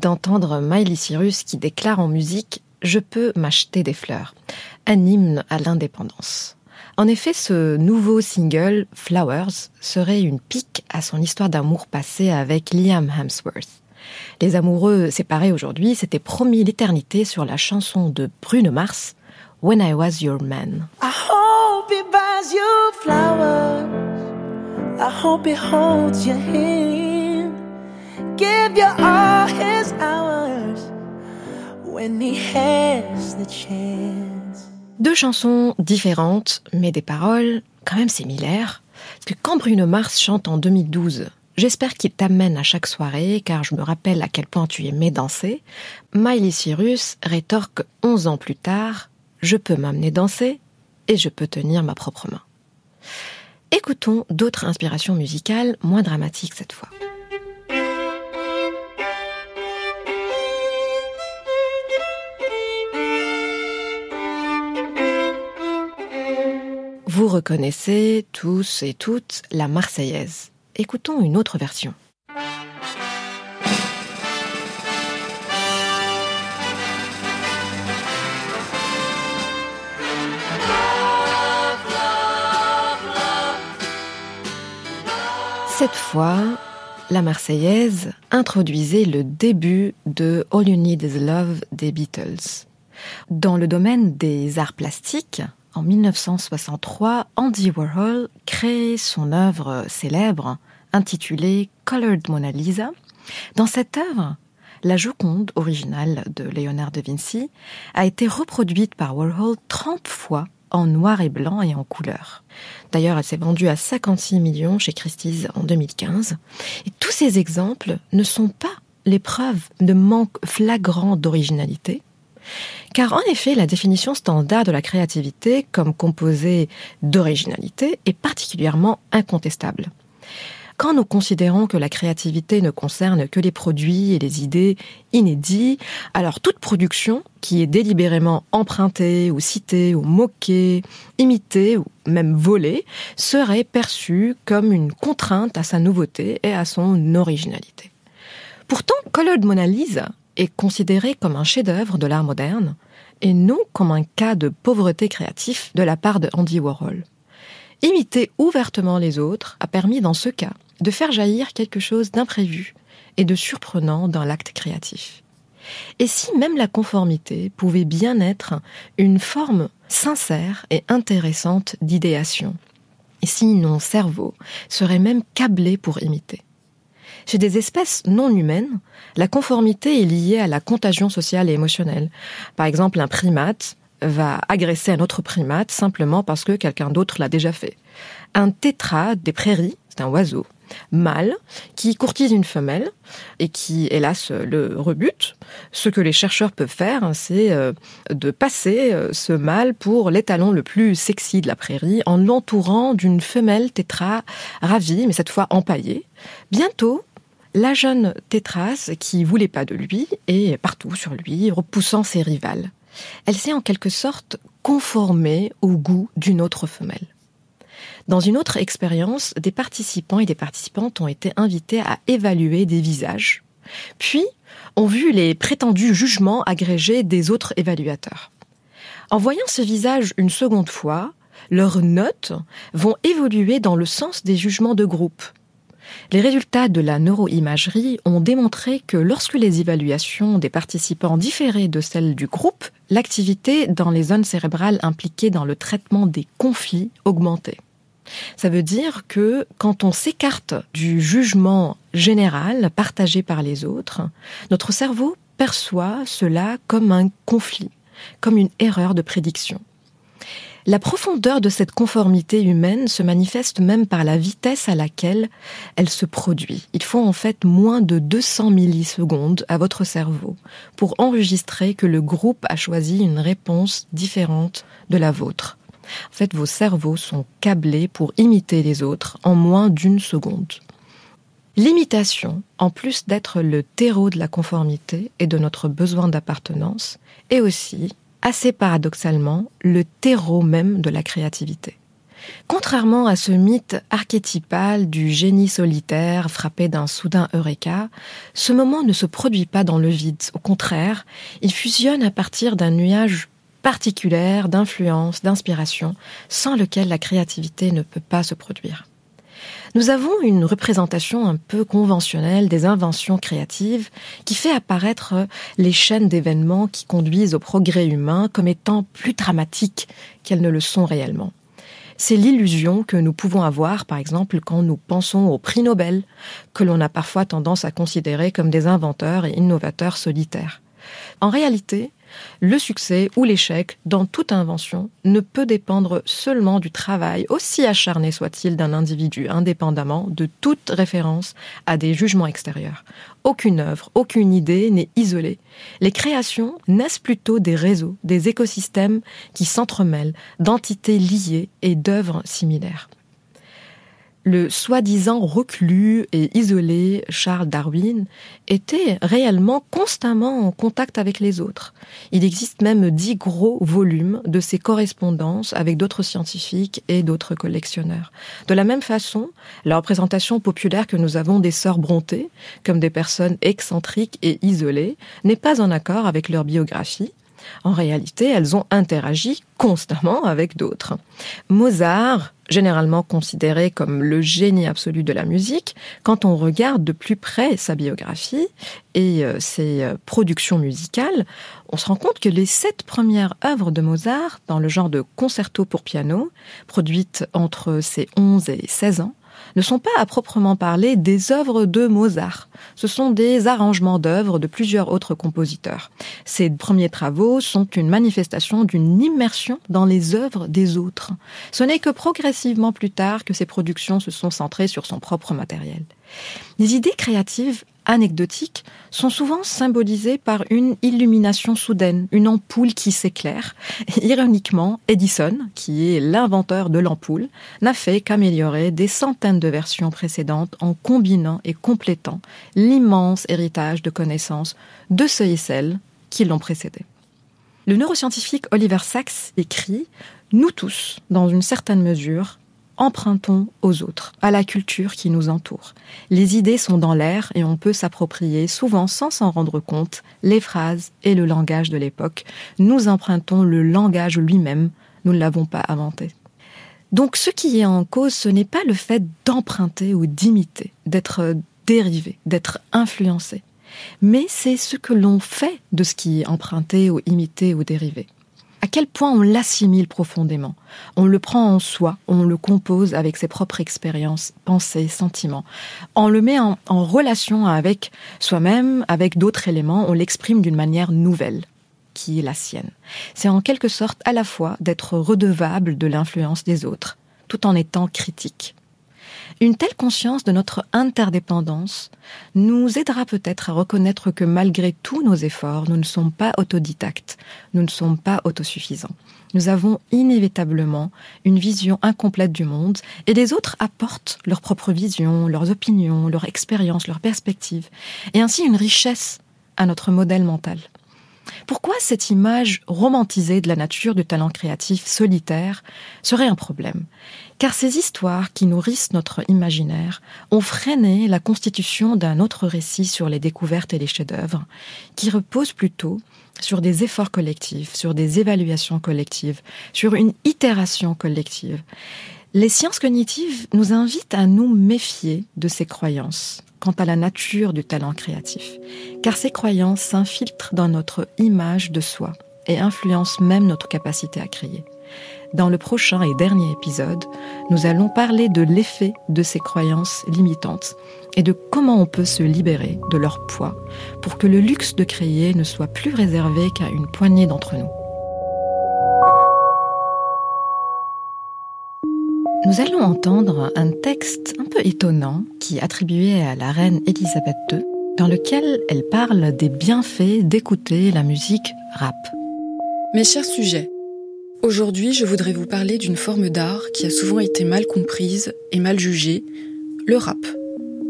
[SPEAKER 2] D'entendre Miley Cyrus qui déclare en musique Je peux m'acheter des fleurs, un hymne à l'indépendance. En effet, ce nouveau single, Flowers, serait une pique à son histoire d'amour passée avec Liam Hemsworth. Les amoureux séparés aujourd'hui s'étaient promis l'éternité sur la chanson de Bruno Mars, When I Was Your Man.
[SPEAKER 8] I hope buys you flowers. I hope holds your.
[SPEAKER 2] Deux chansons différentes, mais des paroles quand même similaires. Parce que quand Bruno Mars chante en 2012 J'espère qu'il t'amène à chaque soirée, car je me rappelle à quel point tu aimais danser. Miley Cyrus rétorque 11 ans plus tard Je peux m'amener danser et je peux tenir ma propre main. Écoutons d'autres inspirations musicales moins dramatiques cette fois. Vous reconnaissez tous et toutes la Marseillaise. Écoutons une autre version. Cette fois, la Marseillaise introduisait le début de All You Need Is Love des Beatles. Dans le domaine des arts plastiques, en 1963, Andy Warhol crée son œuvre célèbre intitulée Colored Mona Lisa. Dans cette œuvre, la Joconde originale de Léonard de Vinci a été reproduite par Warhol 30 fois en noir et blanc et en couleur. D'ailleurs, elle s'est vendue à 56 millions chez Christie's en 2015. Et tous ces exemples ne sont pas les preuves de manque flagrant d'originalité, car en effet, la définition standard de la créativité comme composée d'originalité est particulièrement incontestable. Quand nous considérons que la créativité ne concerne que les produits et les idées inédits, alors toute production qui est délibérément empruntée ou citée ou moquée, imitée ou même volée serait perçue comme une contrainte à sa nouveauté et à son originalité. Pourtant, Colored Mona est considéré comme un chef-d'œuvre de l'art moderne et non comme un cas de pauvreté créatif de la part de Andy Warhol. Imiter ouvertement les autres a permis dans ce cas de faire jaillir quelque chose d'imprévu et de surprenant dans l'acte créatif. Et si même la conformité pouvait bien être une forme sincère et intéressante d'idéation, et si nos cerveaux seraient même câblés pour imiter. Chez des espèces non humaines, la conformité est liée à la contagion sociale et émotionnelle. Par exemple, un primate va agresser un autre primate simplement parce que quelqu'un d'autre l'a déjà fait. Un tétra des prairies, c'est un oiseau, mâle qui courtise une femelle et qui, hélas, le rebute. Ce que les chercheurs peuvent faire, c'est euh, de passer euh, ce mâle pour l'étalon le plus sexy de la prairie en l'entourant d'une femelle tétra ravie, mais cette fois empaillée. Bientôt, la jeune tétras qui voulait pas de lui est partout sur lui, repoussant ses rivales. Elle s'est en quelque sorte conformée au goût d'une autre femelle. Dans une autre expérience, des participants et des participantes ont été invités à évaluer des visages, puis ont vu les prétendus jugements agrégés des autres évaluateurs. En voyant ce visage une seconde fois, leurs notes vont évoluer dans le sens des jugements de groupe. Les résultats de la neuroimagerie ont démontré que lorsque les évaluations des participants différaient de celles du groupe, l'activité dans les zones cérébrales impliquées dans le traitement des conflits augmentait. Ça veut dire que quand on s'écarte du jugement général partagé par les autres, notre cerveau perçoit cela comme un conflit, comme une erreur de prédiction. La profondeur de cette conformité humaine se manifeste même par la vitesse à laquelle elle se produit. Il faut en fait moins de 200 millisecondes à votre cerveau pour enregistrer que le groupe a choisi une réponse différente de la vôtre. En fait, vos cerveaux sont câblés pour imiter les autres en moins d'une seconde. L'imitation, en plus d'être le terreau de la conformité et de notre besoin d'appartenance, est aussi, assez paradoxalement, le terreau même de la créativité. Contrairement à ce mythe archétypal du génie solitaire frappé d'un soudain eureka, ce moment ne se produit pas dans le vide. Au contraire, il fusionne à partir d'un nuage particulière d'influence, d'inspiration, sans lequel la créativité ne peut pas se produire. Nous avons une représentation un peu conventionnelle des inventions créatives qui fait apparaître les chaînes d'événements qui conduisent au progrès humain comme étant plus dramatiques qu'elles ne le sont réellement. C'est l'illusion que nous pouvons avoir, par exemple, quand nous pensons aux prix Nobel, que l'on a parfois tendance à considérer comme des inventeurs et innovateurs solitaires. En réalité, le succès ou l'échec dans toute invention ne peut dépendre seulement du travail, aussi acharné soit-il, d'un individu, indépendamment de toute référence à des jugements extérieurs. Aucune œuvre, aucune idée n'est isolée. Les créations naissent plutôt des réseaux, des écosystèmes qui s'entremêlent, d'entités liées et d'œuvres similaires le soi-disant reclus et isolé Charles Darwin était réellement constamment en contact avec les autres. Il existe même dix gros volumes de ses correspondances avec d'autres scientifiques et d'autres collectionneurs. De la même façon, la représentation populaire que nous avons des sœurs Brontë comme des personnes excentriques et isolées n'est pas en accord avec leur biographie en réalité, elles ont interagi constamment avec d'autres. Mozart, généralement considéré comme le génie absolu de la musique, quand on regarde de plus près sa biographie et euh, ses euh, productions musicales, on se rend compte que les sept premières œuvres de Mozart, dans le genre de concerto pour piano, produites entre ses 11 et 16 ans, ne sont pas à proprement parler des œuvres de Mozart. Ce sont des arrangements d'œuvres de plusieurs autres compositeurs. Ces premiers travaux sont une manifestation d'une immersion dans les œuvres des autres. Ce n'est que progressivement plus tard que ces productions se sont centrées sur son propre matériel. Les idées créatives anecdotiques sont souvent symbolisées par une illumination soudaine, une ampoule qui s'éclaire. Ironiquement, Edison, qui est l'inventeur de l'ampoule, n'a fait qu'améliorer des centaines de versions précédentes en combinant et complétant l'immense héritage de connaissances de ceux et celles qui l'ont précédé. Le neuroscientifique Oliver Sacks écrit Nous tous, dans une certaine mesure, empruntons aux autres, à la culture qui nous entoure. Les idées sont dans l'air et on peut s'approprier, souvent sans s'en rendre compte, les phrases et le langage de l'époque. Nous empruntons le langage lui-même, nous ne l'avons pas inventé. Donc ce qui est en cause, ce n'est pas le fait d'emprunter ou d'imiter, d'être dérivé, d'être influencé, mais c'est ce que l'on fait de ce qui est emprunté ou imité ou dérivé à quel point on l'assimile profondément? On le prend en soi, on le compose avec ses propres expériences, pensées, sentiments. On le met en, relation avec soi-même, avec d'autres éléments, on l'exprime d'une manière nouvelle qui est la sienne. C'est en quelque sorte à la fois d'être redevable de l'influence des autres, tout en étant critique. Une telle conscience de notre interdépendance nous aidera peut-être à reconnaître que malgré tous nos efforts, nous ne sommes pas autodidactes, nous ne sommes pas autosuffisants. Nous avons inévitablement une vision incomplète du monde et les autres apportent leur propre vision, leurs opinions, leur expérience, leurs perspectives et ainsi une richesse à notre modèle mental. Pourquoi cette image romantisée de la nature du talent créatif solitaire serait un problème? Car ces histoires qui nourrissent notre imaginaire ont freiné la constitution d'un autre récit sur les découvertes et les chefs-d'œuvre, qui repose plutôt sur des efforts collectifs, sur des évaluations collectives, sur une itération collective. Les sciences cognitives nous invitent à nous méfier de ces croyances quant à la nature du talent créatif, car ces croyances s'infiltrent dans notre image de soi et influencent même notre capacité à créer. Dans le prochain et dernier épisode, nous allons parler de l'effet de ces croyances limitantes et de comment on peut se libérer de leur poids pour que le luxe de créer ne soit plus réservé qu'à une poignée d'entre nous. Nous allons entendre un texte un peu étonnant qui est attribué à la reine Élisabeth II, dans lequel elle parle des bienfaits d'écouter la musique rap.
[SPEAKER 9] Mes chers sujets, aujourd'hui je voudrais vous parler d'une forme d'art qui a souvent été mal comprise et mal jugée, le rap.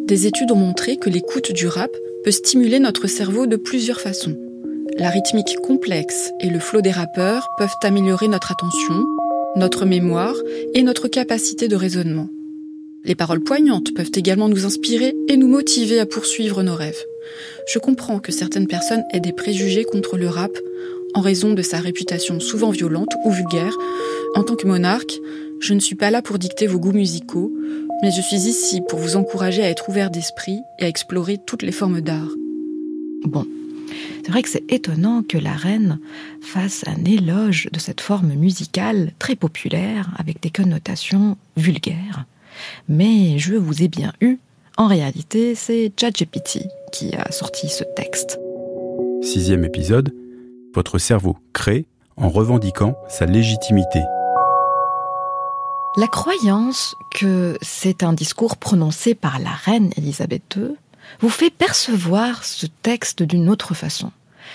[SPEAKER 9] Des études ont montré que l'écoute du rap peut stimuler notre cerveau de plusieurs façons. La rythmique complexe et le flot des rappeurs peuvent améliorer notre attention, notre mémoire et notre capacité de raisonnement. Les paroles poignantes peuvent également nous inspirer et nous motiver à poursuivre nos rêves. Je comprends que certaines personnes aient des préjugés contre le rap en raison de sa réputation souvent violente ou vulgaire. En tant que monarque, je ne suis pas là pour dicter vos goûts musicaux, mais je suis ici pour vous encourager à être ouvert d'esprit et à explorer toutes les formes d'art.
[SPEAKER 2] Bon, c'est vrai que c'est étonnant que la reine fasse un éloge de cette forme musicale très populaire avec des connotations vulgaires. Mais je vous ai bien eu. En réalité, c'est ChatGPT qui a sorti ce texte.
[SPEAKER 1] Sixième épisode, votre cerveau crée en revendiquant sa légitimité.
[SPEAKER 2] La croyance que c'est un discours prononcé par la reine Elisabeth II vous fait percevoir ce texte d'une autre façon.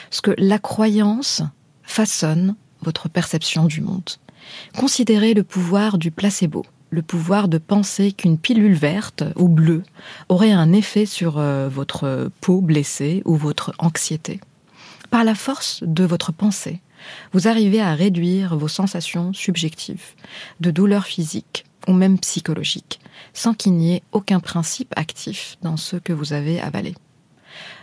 [SPEAKER 2] Parce que la croyance façonne votre perception du monde. Considérez le pouvoir du placebo, le pouvoir de penser qu'une pilule verte ou bleue aurait un effet sur euh, votre peau blessée ou votre anxiété. Par la force de votre pensée, vous arrivez à réduire vos sensations subjectives, de douleurs physiques ou même psychologiques, sans qu'il n'y ait aucun principe actif dans ce que vous avez avalé.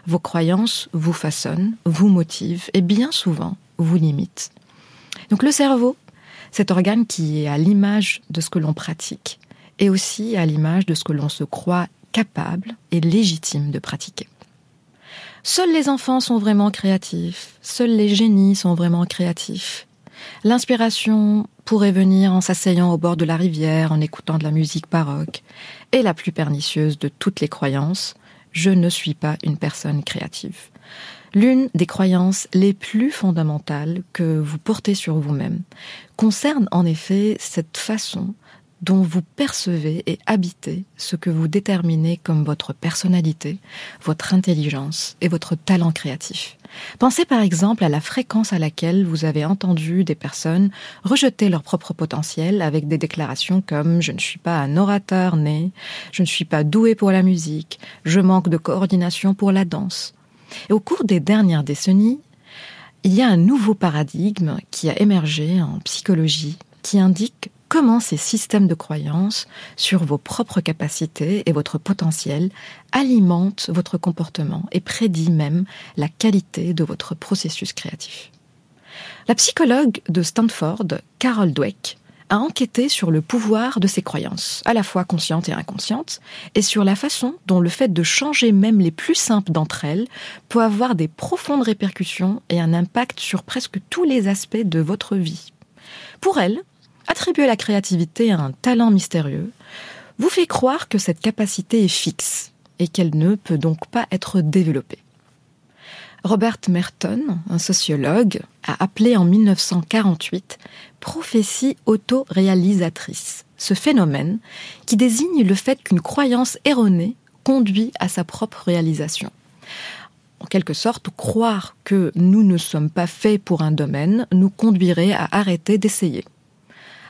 [SPEAKER 2] Vos croyances vous façonnent, vous motivent et bien souvent vous limitent. Donc le cerveau, cet organe qui est à l'image de ce que l'on pratique et aussi à l'image de ce que l'on se croit capable et légitime de pratiquer. Seuls les enfants sont vraiment créatifs, seuls les génies sont vraiment créatifs. L'inspiration pourrait venir en s'asseyant au bord de la rivière, en écoutant de la musique baroque. Et la plus pernicieuse de toutes les croyances, je ne suis pas une personne créative. L'une des croyances les plus fondamentales que vous portez sur vous-même concerne en effet cette façon dont vous percevez et habitez ce que vous déterminez comme votre personnalité, votre intelligence et votre talent créatif. Pensez par exemple à la fréquence à laquelle vous avez entendu des personnes rejeter leur propre potentiel avec des déclarations comme ⁇ je ne suis pas un orateur né, je ne suis pas doué pour la musique, je manque de coordination pour la danse ⁇ Et au cours des dernières décennies, il y a un nouveau paradigme qui a émergé en psychologie qui indique comment ces systèmes de croyances sur vos propres capacités et votre potentiel alimentent votre comportement et prédit même la qualité de votre processus créatif. La psychologue de Stanford, Carol Dweck, a enquêté sur le pouvoir de ces croyances, à la fois conscientes et inconscientes, et sur la façon dont le fait de changer même les plus simples d'entre elles peut avoir des profondes répercussions et un impact sur presque tous les aspects de votre vie. Pour elle, attribuer la créativité à un talent mystérieux vous fait croire que cette capacité est fixe et qu'elle ne peut donc pas être développée. Robert Merton, un sociologue, a appelé en 1948 prophétie autoréalisatrice, ce phénomène qui désigne le fait qu'une croyance erronée conduit à sa propre réalisation. En quelque sorte, croire que nous ne sommes pas faits pour un domaine nous conduirait à arrêter d'essayer.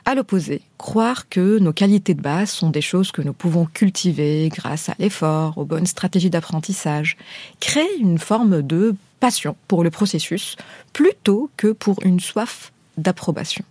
[SPEAKER 2] À l'opposé, croire que nos qualités de base sont des choses que nous pouvons cultiver grâce à l'effort, aux bonnes stratégies d'apprentissage, crée une forme de passion pour le processus plutôt que pour une soif d'approbation.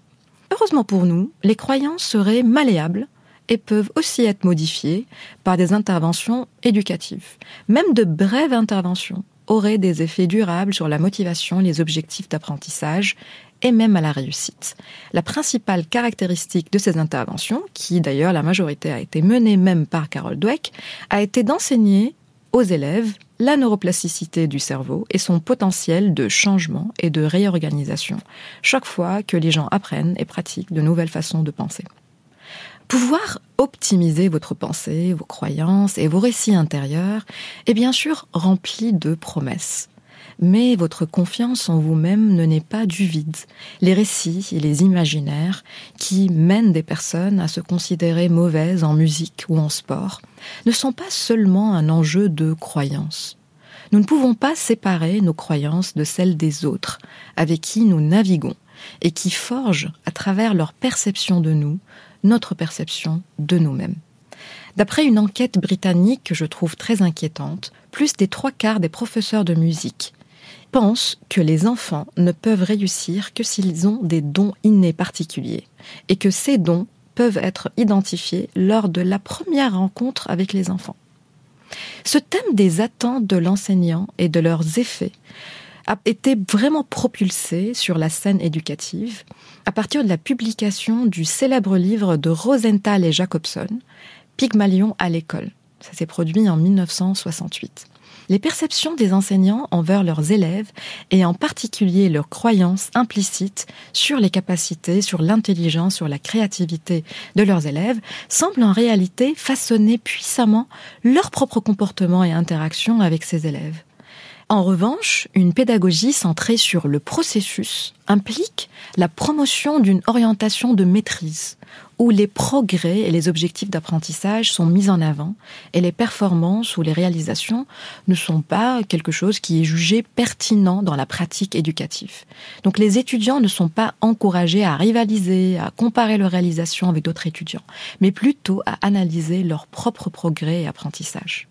[SPEAKER 2] Heureusement pour nous, les croyances seraient malléables et peuvent aussi être modifiées par des interventions éducatives. Même de brèves interventions auraient des effets durables sur la motivation, les objectifs d'apprentissage et même à la réussite. La principale caractéristique de ces interventions, qui d'ailleurs la majorité a été menée même par Carol Dweck, a été d'enseigner aux élèves la neuroplasticité du cerveau et son potentiel de changement et de réorganisation chaque fois que les gens apprennent et pratiquent de nouvelles façons de penser. Pouvoir optimiser votre pensée, vos croyances et vos récits intérieurs est bien sûr rempli de promesses mais votre confiance en vous-même ne naît pas du vide. Les récits et les imaginaires qui mènent des personnes à se considérer mauvaises en musique ou en sport ne sont pas seulement un enjeu de croyance. Nous ne pouvons pas séparer nos croyances de celles des autres avec qui nous naviguons et qui forgent, à travers leur perception de nous, notre perception de nous-mêmes. D'après une enquête britannique que je trouve très inquiétante, plus des trois quarts des professeurs de musique pense que les enfants ne peuvent réussir que s'ils ont des dons innés particuliers et que ces dons peuvent être identifiés lors de la première rencontre avec les enfants. Ce thème des attentes de l'enseignant et de leurs effets a été vraiment propulsé sur la scène éducative à partir de la publication du célèbre livre de Rosenthal et Jacobson, Pygmalion à l'école. Ça s'est produit en 1968. Les perceptions des enseignants envers leurs élèves et en particulier leurs croyances implicites sur les capacités, sur l'intelligence, sur la créativité de leurs élèves semblent en réalité façonner puissamment leur propre comportement et interaction avec ces élèves. En revanche, une pédagogie centrée sur le processus implique la promotion d'une orientation de maîtrise, où les progrès et les objectifs d'apprentissage sont mis en avant et les performances ou les réalisations ne sont pas quelque chose qui est jugé pertinent dans la pratique éducative. Donc les étudiants ne sont pas encouragés à rivaliser, à comparer leurs réalisations avec d'autres étudiants, mais plutôt à analyser leurs propres progrès et apprentissages.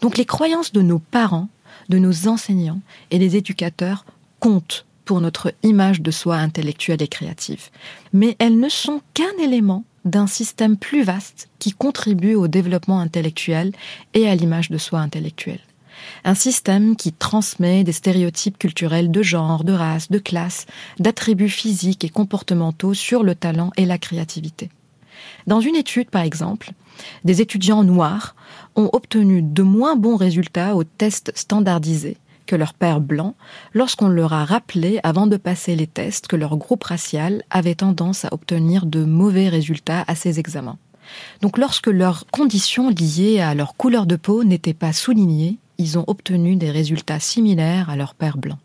[SPEAKER 2] Donc les croyances de nos parents de nos enseignants et des éducateurs comptent pour notre image de soi intellectuelle et créative. Mais elles ne sont qu'un élément d'un système plus vaste qui contribue au développement intellectuel et à l'image de soi intellectuelle. Un système qui transmet des stéréotypes culturels de genre, de race, de classe, d'attributs physiques et comportementaux sur le talent et la créativité. Dans une étude, par exemple, des étudiants noirs ont obtenu de moins bons résultats aux tests standardisés que leurs pères blancs lorsqu'on leur a rappelé avant de passer les tests que leur groupe racial avait tendance à obtenir de mauvais résultats à ces examens. Donc lorsque leurs conditions liées à leur couleur de peau n'étaient pas soulignées, ils ont obtenu des résultats similaires à leurs pères blancs.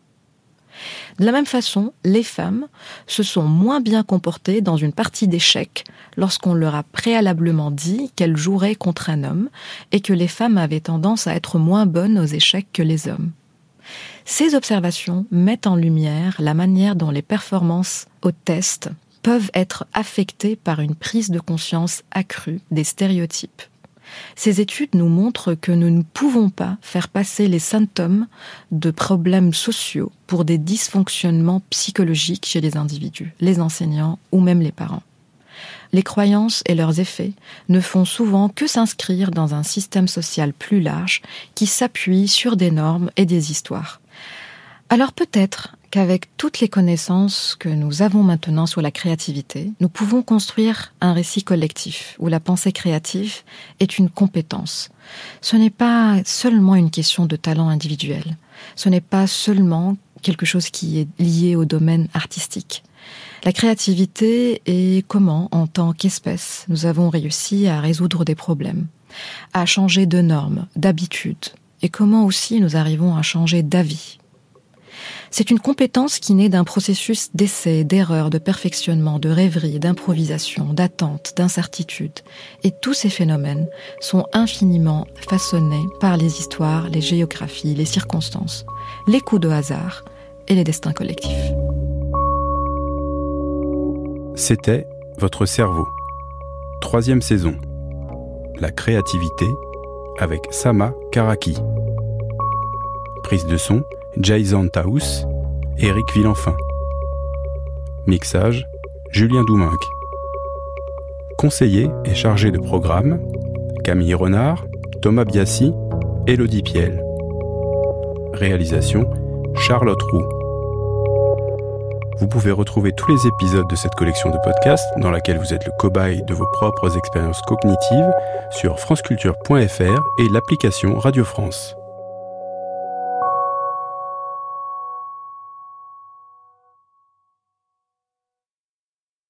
[SPEAKER 2] De la même façon, les femmes se sont moins bien comportées dans une partie d'échecs lorsqu'on leur a préalablement dit qu'elles joueraient contre un homme et que les femmes avaient tendance à être moins bonnes aux échecs que les hommes. Ces observations mettent en lumière la manière dont les performances au test peuvent être affectées par une prise de conscience accrue des stéréotypes. Ces études nous montrent que nous ne pouvons pas faire passer les symptômes de problèmes sociaux pour des dysfonctionnements psychologiques chez les individus, les enseignants ou même les parents. Les croyances et leurs effets ne font souvent que s'inscrire dans un système social plus large qui s'appuie sur des normes et des histoires. Alors peut-être qu'avec toutes les connaissances que nous avons maintenant sur la créativité, nous pouvons construire un récit collectif où la pensée créative est une compétence. Ce n'est pas seulement une question de talent individuel. Ce n'est pas seulement quelque chose qui est lié au domaine artistique. La créativité est comment, en tant qu'espèce, nous avons réussi à résoudre des problèmes, à changer de normes, d'habitudes, et comment aussi nous arrivons à changer d'avis c'est une compétence qui naît d'un processus d'essai, d'erreur, de perfectionnement, de rêverie, d'improvisation, d'attente, d'incertitude. Et tous ces phénomènes sont infiniment façonnés par les histoires, les géographies, les circonstances, les coups de hasard et les destins collectifs.
[SPEAKER 1] C'était Votre cerveau. Troisième saison. La créativité avec Sama Karaki. Prise de son Jason Taous, Eric Villenfin. Mixage, Julien Douminc. Conseiller et chargé de programme, Camille Renard, Thomas Biassi, Elodie Piel. Réalisation, Charlotte Roux. Vous pouvez retrouver tous les épisodes de cette collection de podcasts dans laquelle vous êtes le cobaye de vos propres expériences cognitives sur franceculture.fr et l'application Radio France.